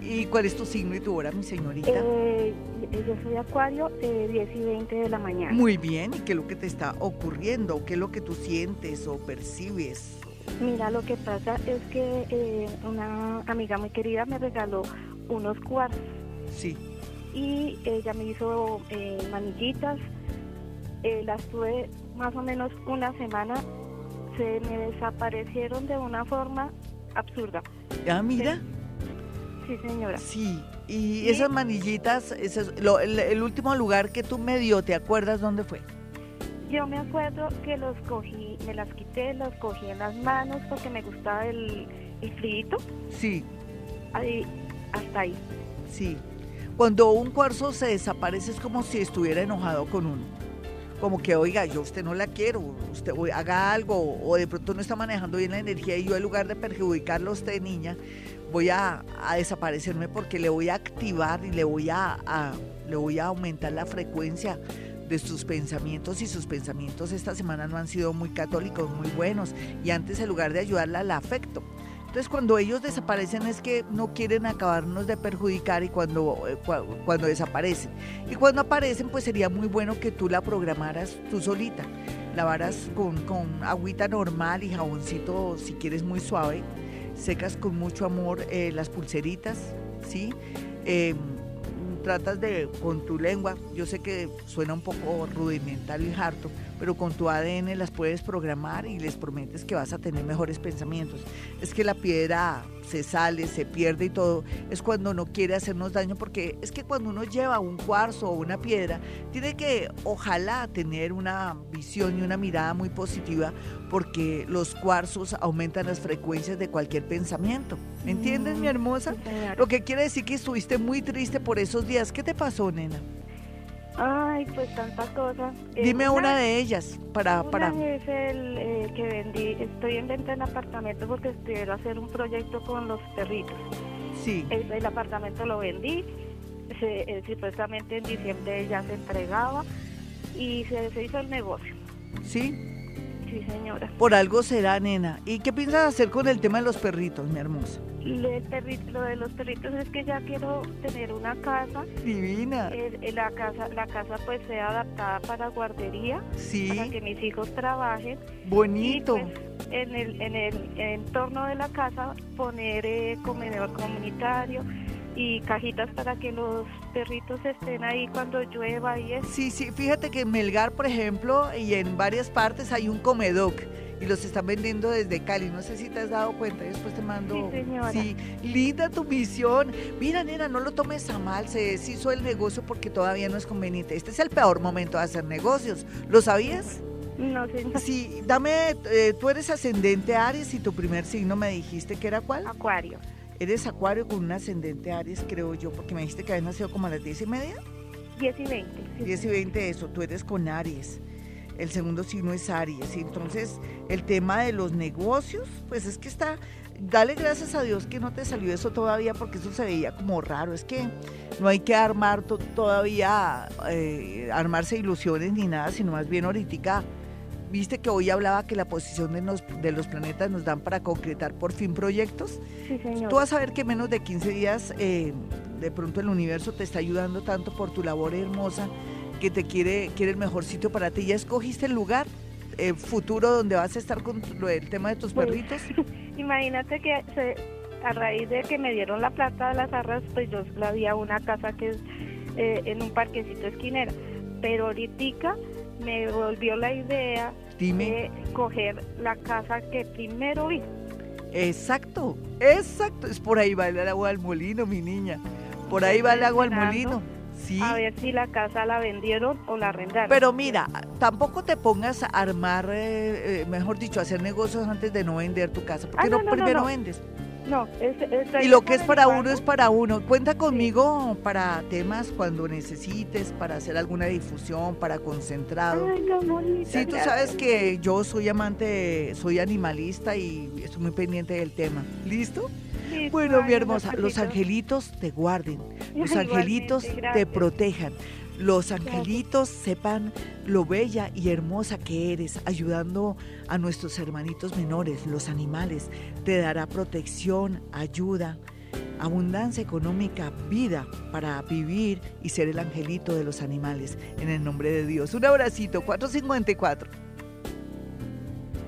¿Y cuál es tu signo y tu hora, mi señorita?
Eh, yo soy Acuario, de 10 y 20 de la mañana.
Muy bien, ¿y qué es lo que te está ocurriendo? ¿Qué es lo que tú sientes o percibes?
Mira, lo que pasa es que eh, una amiga muy querida me regaló unos cuarzos.
Sí.
Y ella me hizo eh, manillitas. Eh, las tuve más o menos una semana se me desaparecieron de una forma absurda.
Ah, mira.
Sí, señora.
Sí, y esas manillitas, ese es el, último lugar que tú me dio, ¿te acuerdas dónde fue?
Yo me acuerdo que los cogí, me las quité, los cogí en las manos porque me gustaba el, el frío.
Sí.
Ahí, hasta ahí.
Sí. Cuando un cuarzo se desaparece es como si estuviera enojado con uno como que, oiga, yo usted no la quiero, usted haga algo, o de pronto no está manejando bien la energía y yo en lugar de perjudicarlo a usted, niña, voy a, desaparecerme porque le voy a activar y le voy a, le voy a aumentar la frecuencia de sus pensamientos y sus pensamientos esta semana no han sido muy católicos, muy buenos y antes en lugar de ayudarla la afecto. Entonces cuando ellos desaparecen es que no quieren acabarnos de perjudicar y cuando, eh, cuando desaparecen. Y cuando aparecen pues sería muy bueno que tú la programaras tú solita. Lavaras con, con agüita normal y jaboncito si quieres muy suave. Secas con mucho amor eh, las pulseritas, ¿sí? Em, tratas de con tu lengua, yo sé que suena un poco rudimental y harto, pero con tu ADN las puedes programar y les prometes que vas a tener mejores pensamientos. Es que la piedra se sale, se pierde y todo, es cuando no quiere hacernos daño, porque es que cuando uno lleva un cuarzo o una piedra, tiene que ojalá tener una visión y una mirada muy positiva, porque los cuarzos aumentan las frecuencias de cualquier pensamiento. ¿Me entiendes, mi mm, hermosa? Lo que quiere decir que estuviste muy triste por esos días. ¿Qué te pasó, nena?
Ay, pues tantas cosas.
Eh, Dime una, de ellas para...
Una
para...
es el eh, que vendí, estoy en venta en apartamento porque quiero hacer un proyecto con los perritos.
Sí.
El, apartamento lo vendí, se, eh, supuestamente en diciembre ya se entregaba y se, se hizo el negocio.
¿Sí?
Sí, señora.
Por algo será, nena. ¿Y qué piensas hacer con el tema de los perritos, mi hermosa?
lo de los perritos es que ya quiero tener una casa.
Divina.
la casa, la casa pues sea adaptada para guardería.
Sí.
Para que mis hijos trabajen.
Bonito.
Pues, en el, en el entorno de la casa poner eh, comedor comunitario y cajitas para que los perritos estén ahí cuando llueva y eso.
Sí, sí, fíjate que en Melgar, por ejemplo, y en varias partes hay un comedor y los están vendiendo desde Cali. No sé si te has dado cuenta, después te mando.
Sí, señora.
Sí, linda tu misión. Mira, nena, no lo tomes a mal, se deshizo el negocio porque todavía no es conveniente. Este es el peor momento de hacer negocios. ¿Lo sabías?
No, señora.
Sí, dame, eh, tú eres ascendente Aries y tu primer signo me dijiste que era cuál?
Acuario.
Eres Acuario con un ascendente Aries, creo yo, porque me dijiste que habías nacido como a las diez y media.
Diez y veinte.
Diez y veinte, eso, tú eres con Aries el segundo signo es Aries. Y entonces el tema de los negocios, pues es que está, dale gracias a Dios que no te salió eso todavía porque eso se veía como raro. Es que no hay que armar todavía, eh, armarse ilusiones ni nada, sino más bien ahorita. Viste que hoy hablaba que la posición de los, de los planetas nos dan para concretar por fin proyectos.
Sí, señor.
Tú vas a ver que menos de 15 días eh, de pronto el universo te está ayudando tanto por tu labor hermosa que te quiere, quiere el mejor sitio para ti. ¿Ya escogiste el lugar eh, futuro donde vas a estar con el tema de tus pues, perritos?
Imagínate que a raíz de que me dieron la plata de las arras, pues yo había una casa que es eh, en un parquecito esquinera. Pero ahorita me volvió la idea de coger la casa que primero vi.
Exacto, exacto. Es por ahí va el agua al molino, mi niña. Por ahí va el agua al molino.
A ver si la casa la vendieron o la arrendaron.
Pero mira, tampoco te pongas a armar, eh, eh, mejor dicho, a hacer negocios antes de no vender tu casa. porque ah, no, primero vendes?
No, es,
Y lo que es para uno es para uno. Cuenta conmigo para temas cuando necesites, para hacer alguna difusión, para concentrado.
Ay, no,
sí, tú sabes que yo soy amante, soy animalista y estoy muy pendiente del tema. ¿Listo? bueno, mi hermosa, los angelitos te guarden, los angelitos te protejan. Los angelitos sepan lo bella y hermosa que eres, ayudando a nuestros hermanitos menores, los animales. Te dará protección, ayuda, abundancia económica, vida para vivir y ser el angelito de los animales. En el nombre de Dios. Un abracito, 454.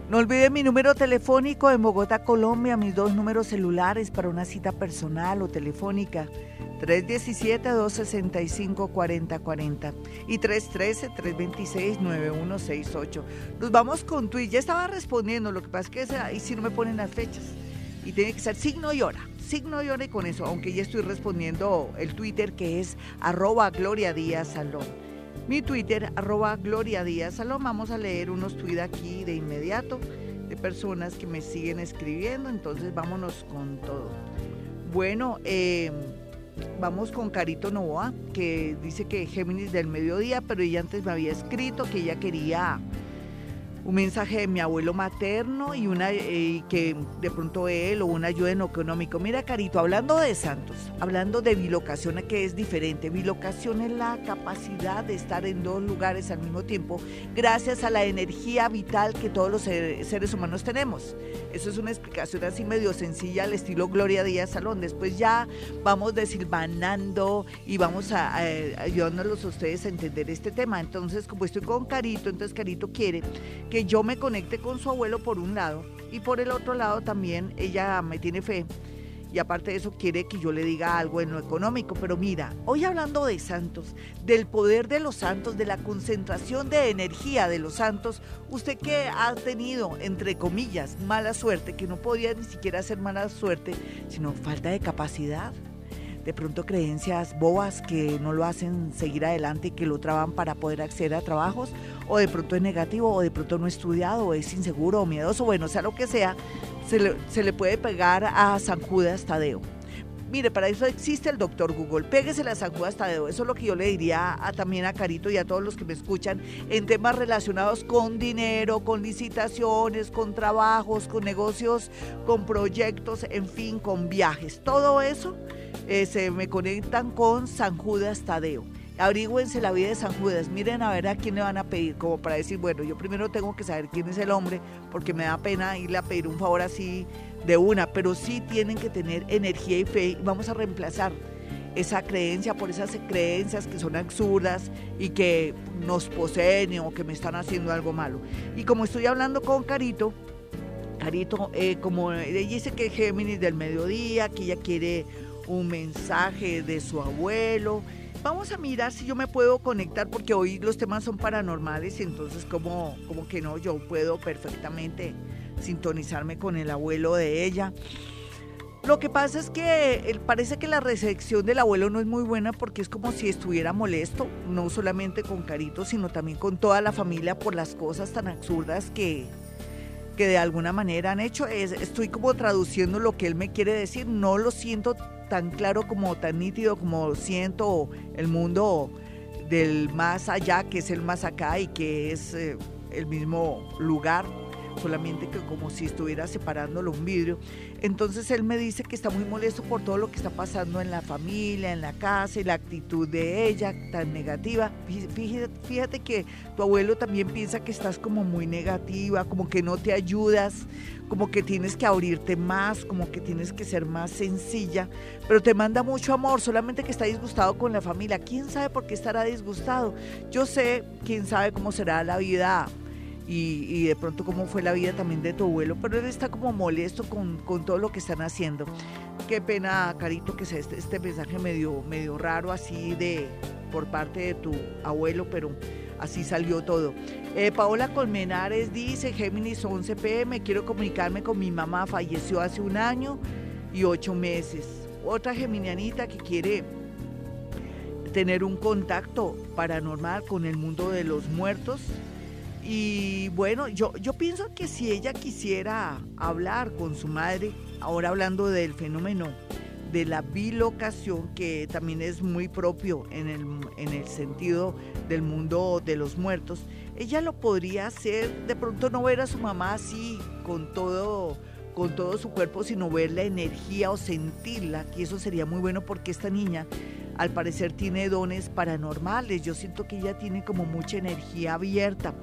No olviden mi número telefónico en Bogotá, Colombia, mis dos números celulares para una cita personal o telefónica. 317-265-4040 y 313-326-9168. Nos vamos con y ya estaba respondiendo, lo que pasa es que ahí sí no me ponen las fechas y tiene que ser signo y hora, signo y hora y con eso, aunque ya estoy respondiendo el Twitter que es arroba Gloria Salón. Mi Twitter, arroba Gloria Díaz Salón. Vamos a leer unos tweets aquí de inmediato de personas que me siguen escribiendo. Entonces vámonos con todo. Bueno, eh, vamos con Carito Novoa, que dice que Géminis del mediodía, pero ella antes me había escrito que ella quería un mensaje de mi abuelo materno y una eh, que de pronto él o una ayuda en económico. Mira, Carito, hablando de santos, hablando de bilocación, que es diferente. Bilocación es la capacidad de estar en dos lugares al mismo tiempo, gracias a la energía vital que todos los seres humanos tenemos. Eso es una explicación así medio sencilla al estilo Gloria Díaz Salón. Después ya vamos desilvanando y vamos a, a, ayudándolos a ustedes a entender este tema. Entonces, como estoy con Carito, entonces Carito quiere que que yo me conecte con su abuelo por un lado y por el otro lado también ella me tiene fe y aparte de eso quiere que yo le diga algo en lo económico. Pero mira, hoy hablando de santos, del poder de los santos, de la concentración de energía de los santos, usted que ha tenido, entre comillas, mala suerte, que no podía ni siquiera hacer mala suerte, sino falta de capacidad de pronto creencias bobas que no lo hacen seguir adelante y que lo traban para poder acceder a trabajos, o de pronto es negativo, o de pronto no estudiado, o es inseguro o miedoso, bueno, sea lo que sea, se le, puede pegar a San Judas Tadeo. Mire, para eso existe el doctor Google. Péguese la San Judas Tadeo. Eso es lo que yo le diría a, también a Carito y a todos los que me escuchan en temas relacionados con dinero, con licitaciones, con trabajos, con negocios, con proyectos, en fin, con viajes. Todo eso eh, se me conectan con San Judas Tadeo. Abríguense la vida de San Judas, miren a ver a quién le van a pedir, como para decir, bueno, yo primero tengo que saber quién es el hombre, porque me da pena irle a pedir un favor así de una, pero sí tienen que tener energía y fe y vamos a reemplazar esa creencia por esas creencias que son absurdas y que nos poseen o que me están haciendo algo malo. Y como estoy hablando con Carito, Carito, eh, como ella dice que es Géminis del mediodía, que ella quiere un mensaje de su abuelo. Vamos a mirar si yo me puedo conectar porque hoy los temas son paranormales, entonces como, como que no, yo puedo perfectamente sintonizarme con el abuelo de ella. Lo que pasa es que parece que la recepción del abuelo no es muy buena porque es como si estuviera molesto, no solamente con Carito, sino también con toda la familia por las cosas tan absurdas que, que de alguna manera han hecho. estoy como traduciendo lo que él me quiere decir, no lo siento tan claro como tan nítido como siento el mundo del más allá, que es el más acá y que es eh, el mismo lugar solamente que como si estuviera separándolo un vidrio. Entonces él me dice que está muy molesto por todo lo que está pasando en la familia, en la casa y la actitud de ella tan negativa. Fíjate, fíjate que tu abuelo también piensa que estás como muy negativa, como que no te ayudas, como que tienes que abrirte más, como que tienes que ser más sencilla, pero te manda mucho amor, solamente que está disgustado con la familia. ¿Quién sabe por qué estará disgustado? Yo sé, quién sabe cómo será la vida y, de pronto cómo fue la vida también de tu abuelo, pero él está como molesto con, todo lo que están haciendo. Qué pena, Carito, que este, este, mensaje medio, medio raro así de por parte de tu abuelo, pero así salió todo. Eh, Paola Colmenares dice, Géminis 11 pm, quiero comunicarme con mi mamá, falleció hace un año y ocho meses. Otra geminianita que quiere tener un contacto paranormal con el mundo de los muertos y bueno, yo, yo pienso que si ella quisiera hablar con su madre, ahora hablando del fenómeno de la bilocación, que también es muy propio en el, en el sentido del mundo de los muertos, ella lo podría hacer, de pronto no ver a su mamá así, con todo con todo su cuerpo, sino ver la energía o sentirla, que eso sería muy bueno porque esta niña al parecer tiene dones paranormales, yo siento que ella tiene como mucha energía abierta.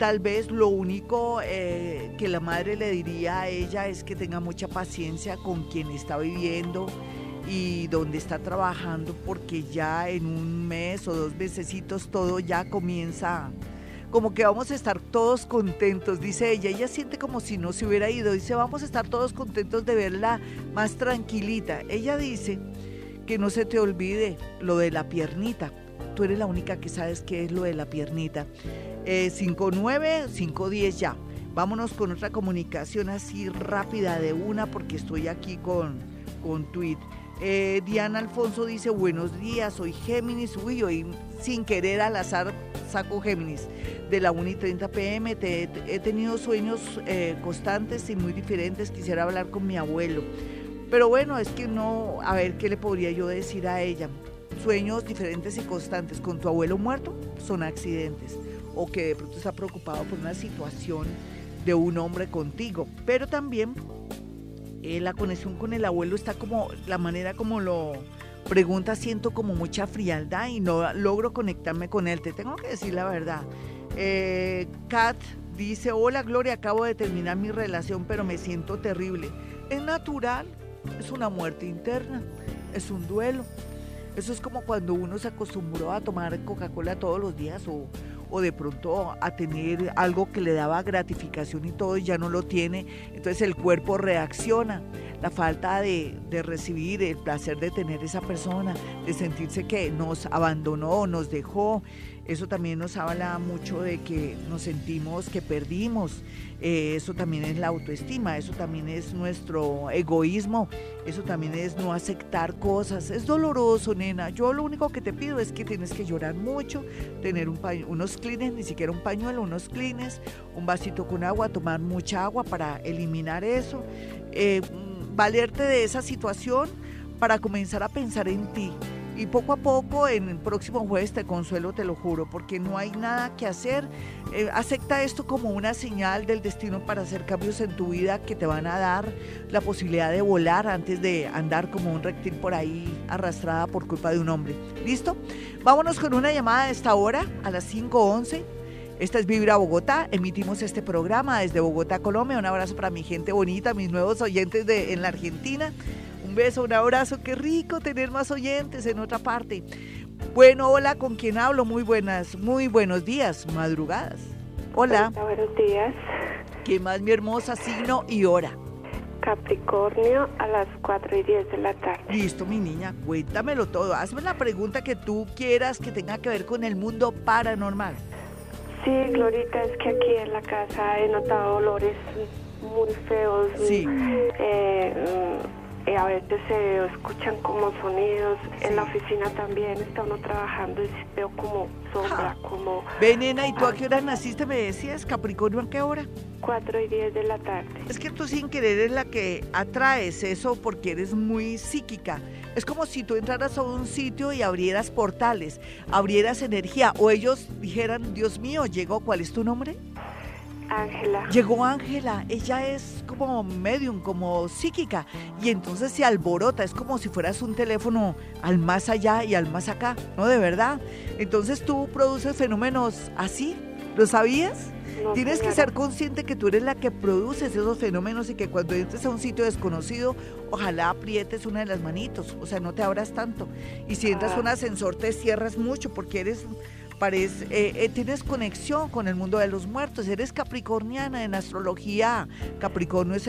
Tal vez lo único eh, que la madre le diría a ella es que tenga mucha paciencia con quien está viviendo y donde está trabajando, porque ya en un mes o dos mesecitos todo ya comienza, como que vamos a estar todos contentos, dice ella. Ella siente como si no se hubiera ido, dice, vamos a estar todos contentos de verla más tranquilita. Ella dice que no se te olvide lo de la piernita. Tú eres la única que sabes qué es lo de la piernita. 59 510 ya. Vámonos con otra comunicación así rápida de una porque estoy aquí con, con tweet. Eh, Diana Alfonso dice, buenos días, soy Géminis. Uy, hoy sin querer al azar saco Géminis. De la 1 y 30 pm he tenido sueños eh, constantes y muy diferentes. Quisiera hablar con mi abuelo. Pero bueno, es que no, a ver qué le podría yo decir a ella. Sueños diferentes y constantes con tu abuelo muerto son accidentes o que de pronto está preocupado por una situación de un hombre contigo. Pero también eh, la conexión con el abuelo está como, la manera como lo pregunta, siento como mucha frialdad y no logro conectarme con él. Te tengo que decir la verdad. Eh, Kat dice, hola Gloria, acabo de terminar mi relación, pero me siento terrible. Es natural, es una muerte interna, es un duelo. Eso es como cuando uno se acostumbró a tomar Coca-Cola todos los días o, o de pronto a tener algo que le daba gratificación y todo y ya no lo tiene, entonces el cuerpo reacciona. la falta de, de recibir el placer de tener esa persona, de sentirse que nos abandonó, nos dejó. Eso también nos habla mucho de que nos sentimos que perdimos. Eh, eso también es la autoestima, eso también es nuestro egoísmo, eso también es no aceptar cosas. Es doloroso, nena. Yo lo único que te pido es que tienes que llorar mucho, tener un unos clines, ni siquiera un pañuelo, unos clines, un vasito con agua, tomar mucha agua para eliminar eso. Eh, valerte de esa situación para comenzar a pensar en ti. Y poco a poco, en el próximo jueves te consuelo, te lo juro, porque no hay nada que hacer. Eh, acepta esto como una señal del destino para hacer cambios en tu vida que te van a dar la posibilidad de volar antes de andar como un reptil por ahí arrastrada por culpa de un hombre. ¿Listo? Vámonos con una llamada de esta hora a las 5.11. Esta es Vibra Bogotá. Emitimos este programa desde Bogotá, Colombia. Un abrazo para mi gente bonita, mis nuevos oyentes de, en la Argentina. Un beso, un abrazo. Qué rico tener más oyentes en otra parte. Bueno, hola, ¿con quién hablo? Muy buenas, muy buenos días, madrugadas. Hola.
Hola buenos días.
¿Qué más, mi hermosa signo y hora?
Capricornio a las 4 y 10 de la tarde.
Listo, mi niña, cuéntamelo todo. Hazme la pregunta que tú quieras que tenga que ver con el mundo paranormal.
Sí, Glorita, es que aquí en la casa he notado olores muy feos.
Sí.
Eh, eh, a veces se escuchan como sonidos. En la oficina también está uno trabajando y veo como sombra, como...
Ve, nena, ¿y tú a qué hora naciste? Me decías, Capricornio, ¿a qué hora?
4 y 10 de la tarde.
Es que tú sin querer eres la que atraes eso porque eres muy psíquica. Es como si tú entraras a un sitio y abrieras portales, abrieras energía, o ellos dijeran, Dios mío, llegó, ¿cuál es tu nombre?
Ángela.
Llegó Ángela, ella es como medium, como psíquica, y entonces se alborota, es como si fueras un teléfono al más allá y al más acá, ¿no? De verdad. Entonces tú produces fenómenos así, ¿lo sabías? Tienes que ser consciente que tú eres la que produces esos fenómenos y que cuando entres a un sitio desconocido, ojalá aprietes una de las manitos, o sea, no te abras tanto. Y si entras a un ascensor, te cierras mucho porque eres parece, eh, eh, tienes conexión con el mundo de los muertos, eres capricorniana en astrología. Capricornio es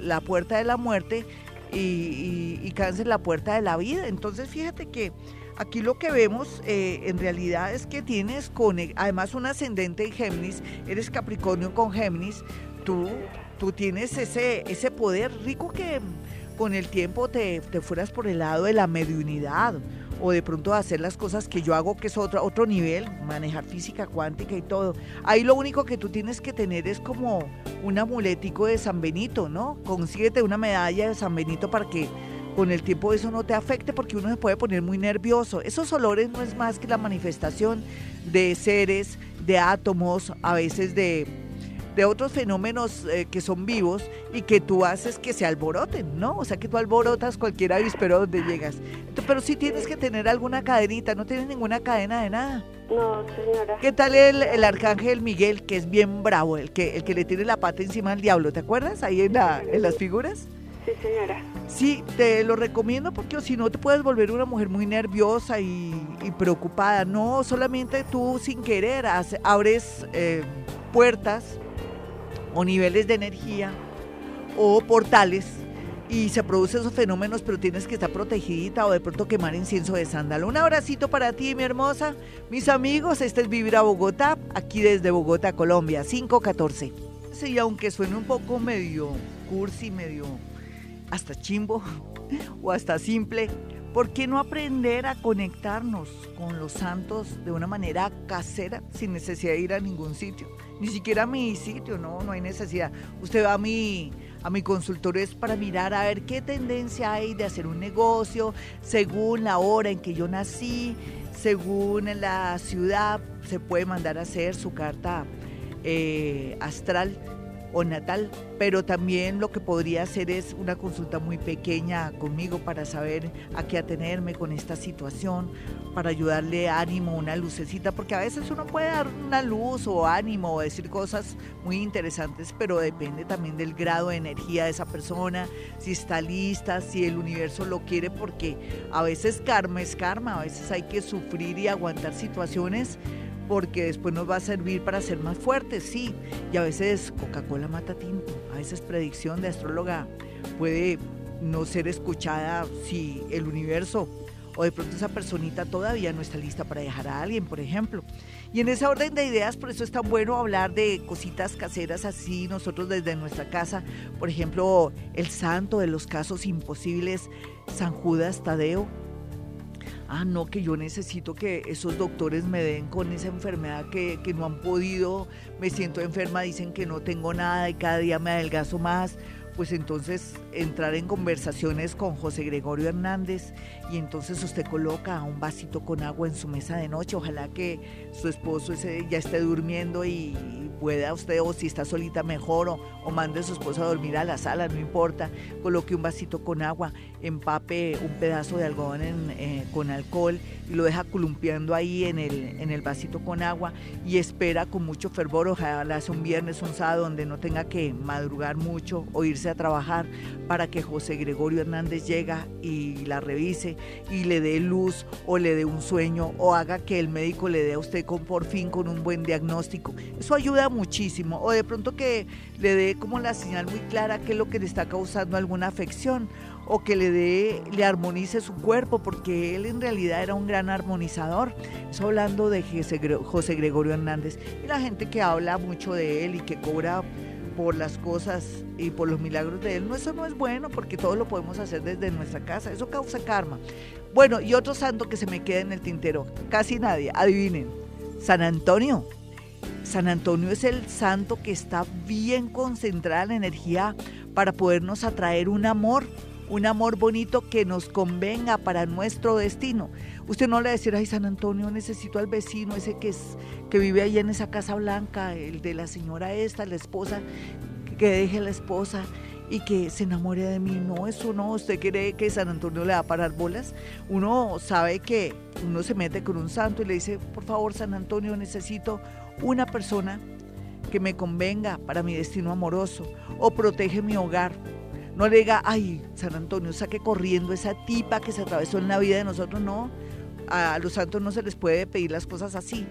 la puerta de la muerte y, cáncer la puerta de la vida. Entonces fíjate que aquí lo que vemos eh, en realidad es que tienes con, además un ascendente en Géminis, eres Capricornio con Géminis, tú, tú tienes ese, ese poder rico que con el tiempo te, te fueras por el lado de la mediunidad o de pronto hacer las cosas que yo hago, que es otro, otro nivel, manejar física cuántica y todo. Ahí lo único que tú tienes que tener es como un amuletico de San Benito, ¿no? Consíguete una medalla de San Benito para que con el tiempo eso no te afecte porque uno se puede poner muy nervioso. Esos olores no es más que la manifestación de seres, de átomos, a veces de de otros fenómenos eh, que son vivos y que tú haces que se alboroten, ¿no? O sea, que tú alborotas cualquier avispero donde llegas. pero sí tienes que tener alguna cadenita, no tienes ninguna cadena de nada.
No, señora.
¿Qué tal el, arcángel Miguel, que es bien bravo, el que, el que le tiene la pata encima al diablo? ¿Te acuerdas ahí en, la, en las figuras?
Sí, señora.
Sí, te lo recomiendo porque si no te puedes volver una mujer muy nerviosa y, preocupada. No, solamente tú sin querer abres eh, puertas o niveles de energía o portales y se producen esos fenómenos, pero tienes que estar protegida o de pronto quemar incienso de sándalo. Un abracito para ti, mi hermosa. Mis amigos, este es Vivir a Bogotá, aquí desde Bogotá, Colombia, 514. Sí, aunque suene un poco medio cursi, medio hasta chimbo o hasta simple, ¿por qué no aprender a conectarnos con los santos de una manera casera sin necesidad de ir a ningún sitio? ni siquiera a mi sitio, no, no hay necesidad. Usted va a mi, a mi consultorio es para mirar a ver qué tendencia hay de hacer un negocio según la hora en que yo nací, según la ciudad, se puede mandar a hacer su carta eh, astral o natal, pero también lo que podría hacer es una consulta muy pequeña conmigo para saber a qué atenerme con esta situación, para ayudarle ánimo, una lucecita, porque a veces uno puede dar una luz o ánimo o decir cosas muy interesantes, pero depende también del grado de energía de esa persona, si está lista, si el universo lo quiere, porque a veces karma es karma, a veces hay que sufrir y aguantar situaciones porque después nos va a servir para ser más fuertes, sí. Y a veces Coca-Cola mata tinto, a veces predicción de astróloga puede no ser escuchada si el universo o de pronto esa personita todavía no está lista para dejar a alguien, por ejemplo. Y en esa orden de ideas, por eso es tan bueno hablar de cositas caseras así, nosotros desde nuestra casa, por ejemplo, el santo de los casos imposibles, San Judas Tadeo. Ah, no, que yo necesito que esos doctores me den con esa enfermedad que, que no han podido, me siento enferma, dicen que no tengo nada y cada día me adelgazo más. Pues entonces entrar en conversaciones con José Gregorio Hernández y entonces usted coloca un vasito con agua en su mesa de noche, ojalá que su esposo ese ya esté durmiendo y pueda usted o si está solita mejor o, mande a su esposo a dormir a la sala, no importa, coloque un vasito con agua, empape un pedazo de algodón eh, con alcohol y lo deja columpiando ahí en el, en el vasito con agua y espera con mucho fervor, ojalá sea un viernes, un sábado donde no tenga que madrugar mucho o irse a trabajar para que José Gregorio Hernández llega y la revise y le dé luz o le dé un sueño o haga que el médico le dé a usted con por fin con un buen diagnóstico. Eso ayuda muchísimo. O de pronto que le dé como la señal muy clara que es lo que le está causando alguna afección o que le dé, le armonice su cuerpo, porque él en realidad era un gran armonizador. Eso hablando de José Gregorio Hernández. Y la gente que habla mucho de él y que cobra por las cosas y por los milagros de él, eso no es bueno porque todo lo podemos hacer desde nuestra casa, eso causa karma. Bueno, y otro santo que se me queda en el tintero, casi nadie, adivinen, San Antonio. San Antonio es el santo que está bien concentrada la energía para podernos atraer un amor, un amor bonito que nos convenga para nuestro destino. Usted no le a decir, ay San Antonio, necesito al vecino, ese que, es, que vive ahí en esa casa blanca, el de la señora esta, la esposa, que deje la esposa y que se enamore de mí. No, eso no. ¿Usted cree que San Antonio le va a parar bolas? Uno sabe que uno se mete con un santo y le dice, por favor, San Antonio, necesito una persona que me convenga para mi destino amoroso o protege mi hogar. No le diga, ay, San Antonio, saque corriendo esa tipa que se atravesó en la vida de nosotros. No, a los santos no se les puede pedir las cosas así.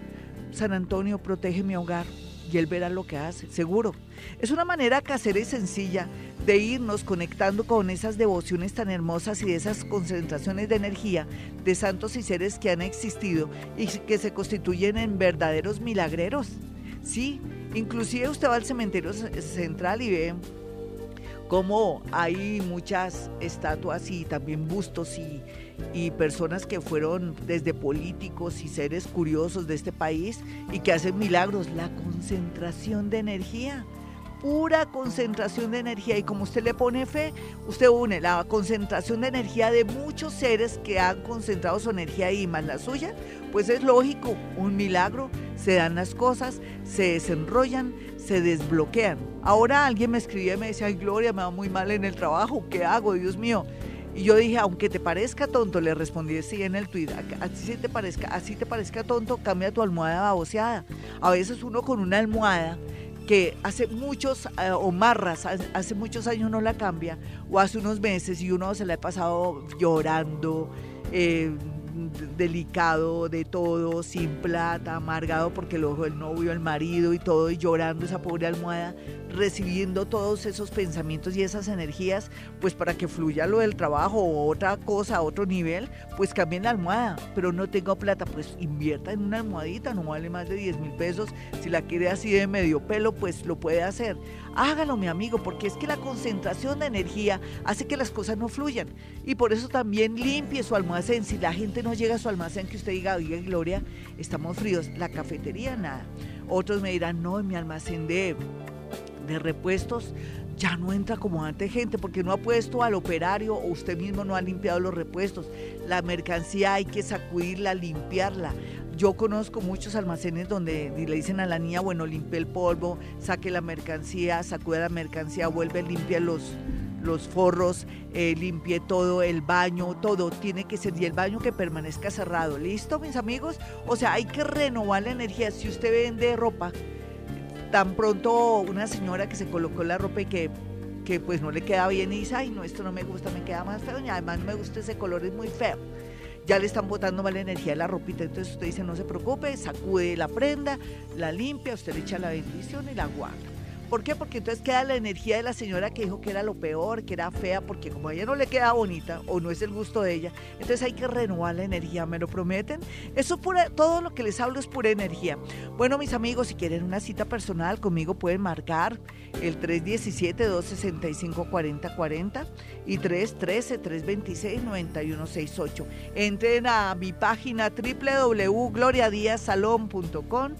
San Antonio, protege mi hogar y él verá lo que hace, seguro. Es una manera casera y sencilla de irnos conectando con esas devociones tan hermosas y de esas concentraciones de energía de santos y seres que han existido y que se constituyen en verdaderos milagreros. Sí, inclusive usted va al cementerio central y ve cómo hay muchas estatuas y también bustos y, y personas que fueron desde políticos y seres curiosos de este país y que hacen milagros. La concentración de energía pura concentración de energía y como usted le pone fe, usted une la concentración de energía de muchos seres que han concentrado su energía ahí más la suya, pues es lógico, un milagro, se dan las cosas, se desenrollan, se desbloquean. Ahora alguien me escribía y me decía, ay Gloria, me va muy mal en el trabajo, ¿qué hago, Dios mío? Y yo dije, aunque te parezca tonto, le respondí así en el tweet, así te parezca, así te parezca tonto, cambia tu almohada baboseada. A veces uno con una almohada que hace muchos, eh, o marras, hace muchos años no la cambia, o hace unos meses y uno se la ha pasado llorando, eh, delicado de todo, sin plata, amargado porque lo ojo el novio, el marido y todo, y llorando esa pobre almohada, recibiendo todos esos pensamientos y esas energías, pues para que fluya lo del trabajo o otra cosa, otro nivel, pues cambien la almohada, pero no tengo plata, pues invierta en una almohadita, no vale más de 10 mil pesos, si la quiere así de medio pelo, pues lo puede hacer. Hágalo, mi amigo, porque es que la concentración de energía hace que las cosas no fluyan. Y por eso también limpie su almacén. Si la gente no llega a su almacén, que usted diga, oiga, Gloria, estamos fríos. La cafetería, nada. Otros me dirán, no, en mi almacén de, de repuestos ya no entra como antes gente porque no ha puesto al operario o usted mismo no ha limpiado los repuestos. La mercancía hay que sacudirla, limpiarla. Yo conozco muchos almacenes donde le dicen a la niña, bueno, limpie el polvo, saque la mercancía, sacude la mercancía, vuelve, limpia los, los forros, eh, limpie todo, el baño, todo tiene que ser, y el baño que permanezca cerrado. ¿Listo, mis amigos? O sea, hay que renovar la energía. Si usted vende ropa, tan pronto una señora que se colocó la ropa y que que pues no le queda bien y dice, ay, no, esto no me gusta, me queda más feo, y además no me gusta ese color, es muy feo ya le están botando mala energía a la ropita. Entonces usted dice, no se preocupe, sacude la prenda, la limpia, usted le echa la bendición y la guarda. ¿Por qué? Porque entonces queda la energía de la señora que dijo que era lo peor, que era fea, porque como a ella no le queda bonita o no es el gusto de ella, entonces hay que renovar la energía, ¿me lo prometen? Eso pura, todo lo que les hablo es pura energía. Bueno, mis amigos, si quieren una cita personal conmigo pueden marcar el 317-265-4040 y 313-326-9168. Entren a mi página www.gloriadiasalón.com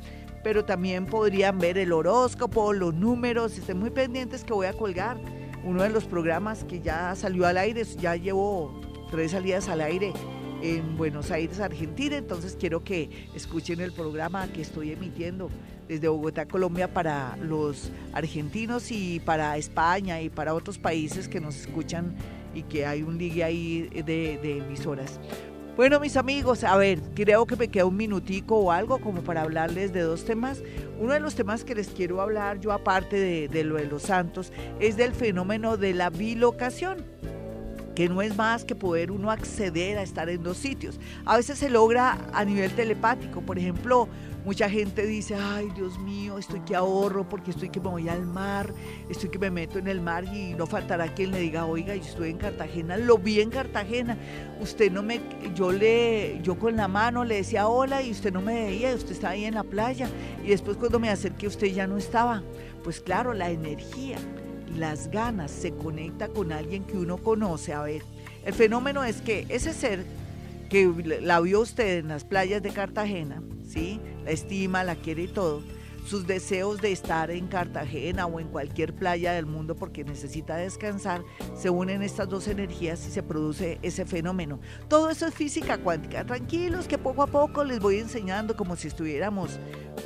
pero también podrían ver el horóscopo, los números, estén muy pendientes que voy a colgar uno de los programas que ya salió al aire, ya llevo tres salidas al aire en Buenos Aires, Argentina, entonces quiero que escuchen el programa que estoy emitiendo desde Bogotá, Colombia, para los argentinos y para España y para otros países que nos escuchan y que hay un ligue ahí de, de emisoras. Bueno, mis amigos, a ver, creo que me queda un minutico o algo como para hablarles de dos temas. Uno de los temas que les quiero hablar yo, aparte de, de lo de los santos, es del fenómeno de la bilocación que no es más que poder uno acceder a estar en dos sitios. A veces se logra a nivel telepático, por ejemplo, mucha gente dice, ay Dios mío, estoy que ahorro porque estoy que me voy al mar, estoy que me meto en el mar y no faltará quien le diga, oiga, yo estoy en Cartagena, lo vi en Cartagena, usted no me, yo le, yo con la mano le decía hola y usted no me veía, usted estaba ahí en la playa y después cuando me acerqué usted ya no estaba. Pues claro, la energía las ganas, se conecta con alguien que uno conoce. A ver, el fenómeno es que ese ser que la vio usted en las playas de Cartagena, ¿sí? La estima, la quiere y todo. Sus deseos de estar en Cartagena o en cualquier playa del mundo porque necesita descansar, se unen estas dos energías y se produce ese fenómeno. Todo eso es física cuántica. Tranquilos que poco a poco les voy enseñando como si estuviéramos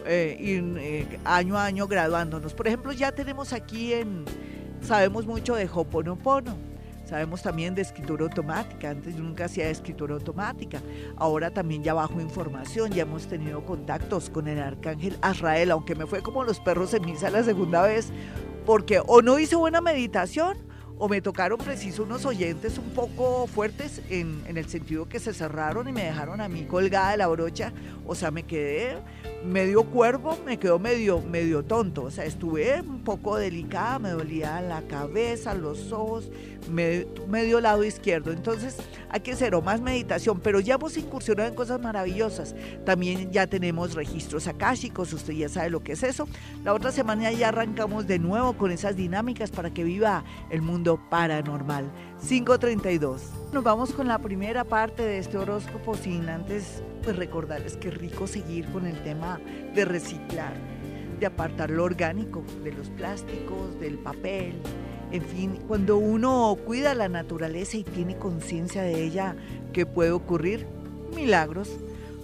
eh, eh, año a año graduándonos. Por ejemplo, ya tenemos aquí en, Sabemos mucho de Hoponopono. Sabemos también de escritura automática. Antes yo nunca hacía escritura automática. Ahora también ya bajo información. Ya hemos tenido contactos con el arcángel Azrael, aunque me fue como los perros en misa la segunda vez, porque o no hice buena meditación o me tocaron preciso unos oyentes un poco fuertes en, en, el sentido que se cerraron y me dejaron a mí colgada de la brocha, o sea, me quedé medio cuervo, me quedó medio, medio tonto, o sea, estuve un poco delicada, me dolía la cabeza, los ojos, medio, lado izquierdo. Entonces hay que hacer más meditación, pero ya hemos incursionado en cosas maravillosas. También ya tenemos registros akáshicos, usted ya sabe lo que es eso. La otra semana ya arrancamos de nuevo con esas dinámicas para que viva el mundo paranormal. 532. Nos vamos con la primera parte de este horóscopo sin antes pues recordarles que es rico seguir con el tema de reciclar, de apartar lo orgánico de los plásticos, del papel, en fin, cuando uno cuida la naturaleza y tiene conciencia de ella, ¿qué puede ocurrir? Milagros.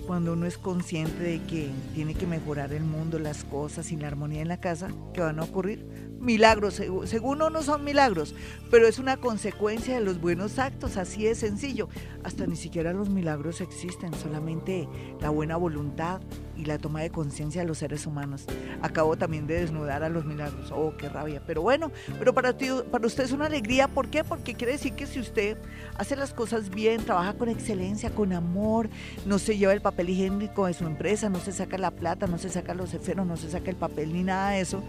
Cuando uno es consciente de que tiene que mejorar el mundo, las cosas y la armonía en la casa, ¿qué van a ocurrir? Milagros, según uno no son milagros, pero es una consecuencia de los buenos actos, así de sencillo. Hasta ni siquiera los milagros existen, solamente la buena voluntad, y la toma de conciencia de los seres humanos. Acabo también de desnudar a los milagros. Oh, qué rabia. Pero bueno, pero para, ti, para usted es una alegría. ¿Por qué? Porque quiere decir que si usted hace las cosas bien, trabaja con excelencia, con amor, no se lleva el papel higiénico de su empresa, no se saca la plata, no se saca los esferos, no se saca el papel ni nada de eso,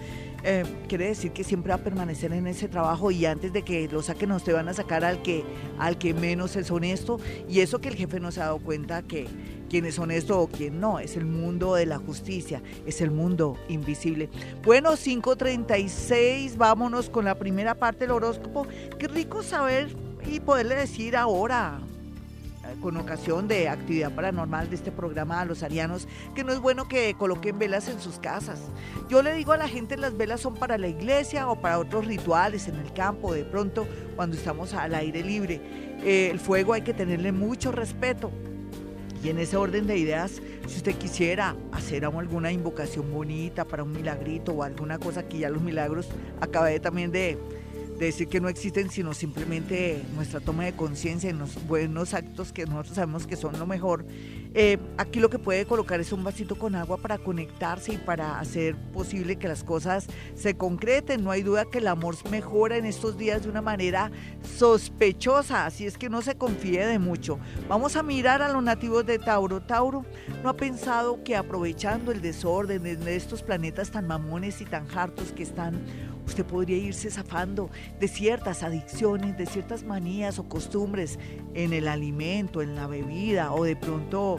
eh, quiere decir que siempre va a permanecer en ese trabajo y antes de que lo saquen, usted van a sacar al que, al que menos es honesto. Y eso que el jefe no se ha dado cuenta que quién es honesto o quién no. Es el mundo de la justicia, es el mundo invisible. Bueno, 5.36, vámonos con la primera parte del horóscopo. Qué rico saber y poderle decir ahora con ocasión de actividad paranormal de este programa a los arianos, que no es bueno que coloquen velas en sus casas. Yo le digo a la gente, las velas son para la iglesia o para otros rituales en el campo, de pronto cuando estamos al aire libre. Eh, el fuego hay que tenerle mucho respeto. Y en ese orden de ideas, si usted quisiera hacer alguna invocación bonita para un milagrito o alguna cosa que ya los milagros, acabé también de, decir que no existen, sino simplemente nuestra toma de conciencia en los buenos actos que nosotros sabemos que son lo mejor. Eh, aquí lo que puede colocar es un vasito con agua para conectarse y para hacer posible que las cosas se concreten. No hay duda que el amor mejora en estos días de una manera sospechosa, así es que no se confíe de mucho. Vamos a mirar a los nativos de Tauro. Tauro no ha pensado que aprovechando el desorden de estos planetas tan mamones y tan hartos que están usted podría irse zafando de ciertas adicciones, de ciertas manías o costumbres en el alimento, en la bebida o de pronto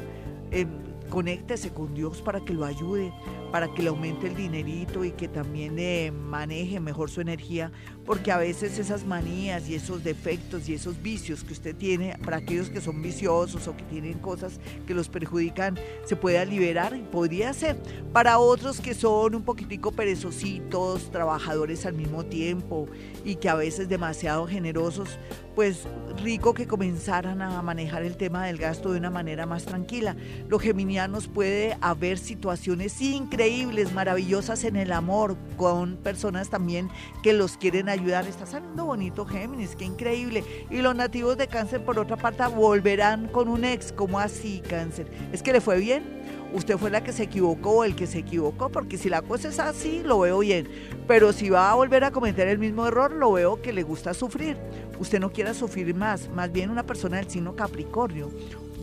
eh, conéctese con Dios para que lo ayude para que le aumente el dinerito y que también eh, maneje mejor su energía, porque a veces esas manías y esos defectos y esos vicios que usted tiene, para aquellos que son viciosos o que tienen cosas que los perjudican, se puede liberar y podría ser. Para otros que son un poquitico perezositos, trabajadores al mismo tiempo y que a veces demasiado generosos, pues rico que comenzaran a manejar el tema del gasto de una manera más tranquila. Los geminianos puede haber situaciones increíbles, maravillosas en el amor, con personas también que los quieren ayudar. Está saliendo bonito Géminis, qué increíble. Y los nativos de cáncer, por otra parte, volverán con un ex, como así cáncer. ¿Es que le fue bien? usted fue la que se equivocó o el que se equivocó, porque si la cosa es así, lo veo bien. Pero si va a volver a cometer el mismo error, lo veo que le gusta sufrir. Usted no quiera sufrir más, más bien una persona del signo Capricornio,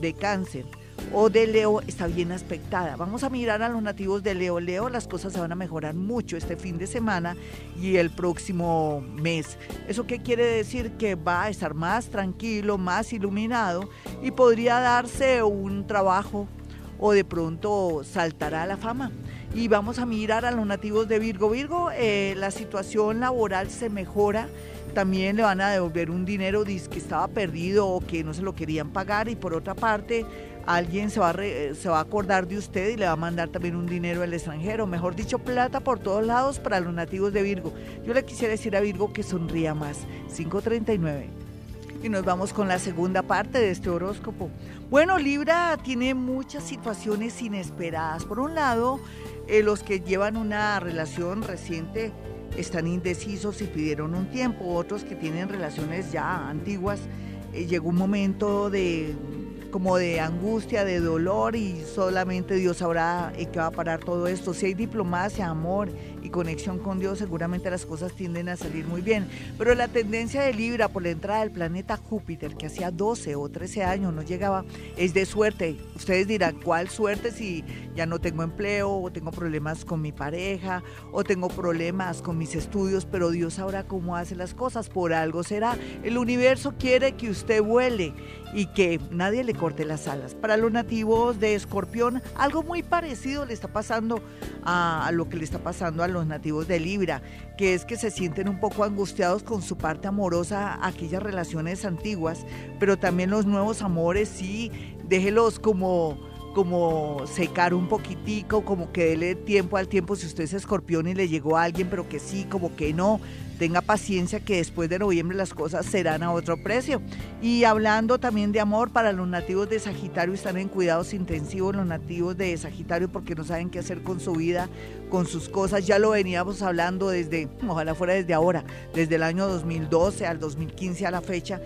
de cáncer o de Leo está bien aspectada. Vamos a mirar a los nativos de Leo. Leo, las cosas se van a mejorar mucho este fin de semana y el próximo mes. ¿Eso qué quiere decir? Que va a estar más tranquilo, más iluminado y podría darse un trabajo o de pronto saltará a la fama. Y vamos a mirar a los nativos de Virgo. Virgo, eh, la situación laboral se mejora. También le van a devolver un dinero que estaba perdido o que no se lo querían pagar. Y por otra parte, alguien se va, a se va a acordar de usted y le va a mandar también un dinero al extranjero. Mejor dicho, plata por todos lados para los nativos de Virgo. Yo le quisiera decir a Virgo que sonría más. 539. Y nos vamos con la segunda parte de este horóscopo. Bueno, Libra tiene muchas situaciones inesperadas. Por un lado, eh, los que llevan una relación reciente están indecisos y pidieron un tiempo. Otros que tienen relaciones ya antiguas, eh, llegó un momento de como de angustia, de dolor y solamente Dios sabrá en qué va a parar todo esto. Si hay diplomacia, amor conexión con Dios, seguramente las cosas tienden a salir muy bien. Pero la tendencia de Libra por la entrada del planeta Júpiter, que hacía 12 o 13 años no llegaba, es de suerte. Ustedes dirán, ¿cuál suerte si ya no tengo empleo o tengo problemas con mi pareja o tengo problemas con mis estudios? Pero Dios sabrá cómo hace las cosas, por algo será. El universo quiere que usted vuele y que nadie le corte las alas. Para los nativos de Escorpión, algo muy parecido le está pasando a, lo que le está pasando a los nativos de Libra, que es que se sienten un poco angustiados con su parte amorosa, aquellas relaciones antiguas, pero también los nuevos amores, sí, déjelos como como secar un poquitico, como que dele tiempo al tiempo si usted es escorpión y le llegó a alguien, pero que sí, como que no tenga paciencia que después de noviembre las cosas serán a otro precio. Y hablando también de amor, para los nativos de Sagitario están en cuidados intensivos los nativos de Sagitario porque no saben qué hacer con su vida, con sus cosas. Ya lo veníamos hablando desde, ojalá fuera desde ahora, desde el año 2012 al 2015 a la fecha,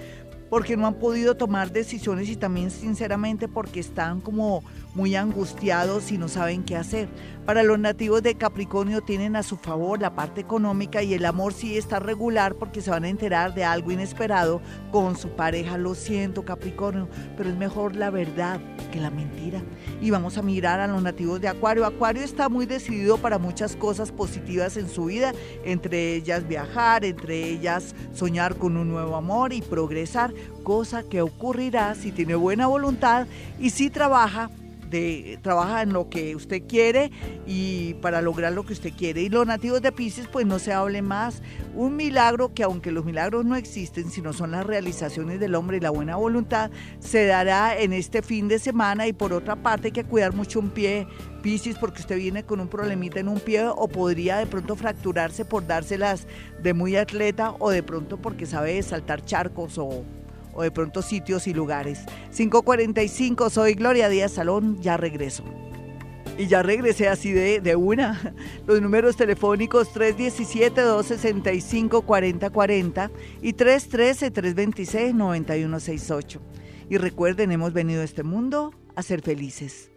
porque no han podido tomar decisiones y también sinceramente porque están como muy angustiados y no saben qué hacer. Para los nativos de Capricornio tienen a su favor la parte económica y el amor sí está regular porque se van a enterar de algo inesperado con su pareja. Lo siento Capricornio, pero es mejor la verdad que la mentira. Y vamos a mirar a los nativos de Acuario. Acuario está muy decidido para muchas cosas positivas en su vida, entre ellas viajar, entre ellas soñar con un nuevo amor y progresar, cosa que ocurrirá si tiene buena voluntad y si trabaja de trabaja en lo que usted quiere y para lograr lo que usted quiere. Y los nativos de Pisces, pues no se hable más. Un milagro que aunque los milagros no existen, sino son las realizaciones del hombre y la buena voluntad, se dará en este fin de semana. Y por otra parte hay que cuidar mucho un pie, Pisces, porque usted viene con un problemita en un pie o podría de pronto fracturarse por dárselas de muy atleta o de pronto porque sabe saltar charcos o o de pronto sitios y lugares. 545, soy Gloria Díaz Salón, ya regreso. Y ya regresé así de, de una. Los números telefónicos 317-265-4040 y 313-326-9168. Y recuerden, hemos venido a este mundo a ser felices.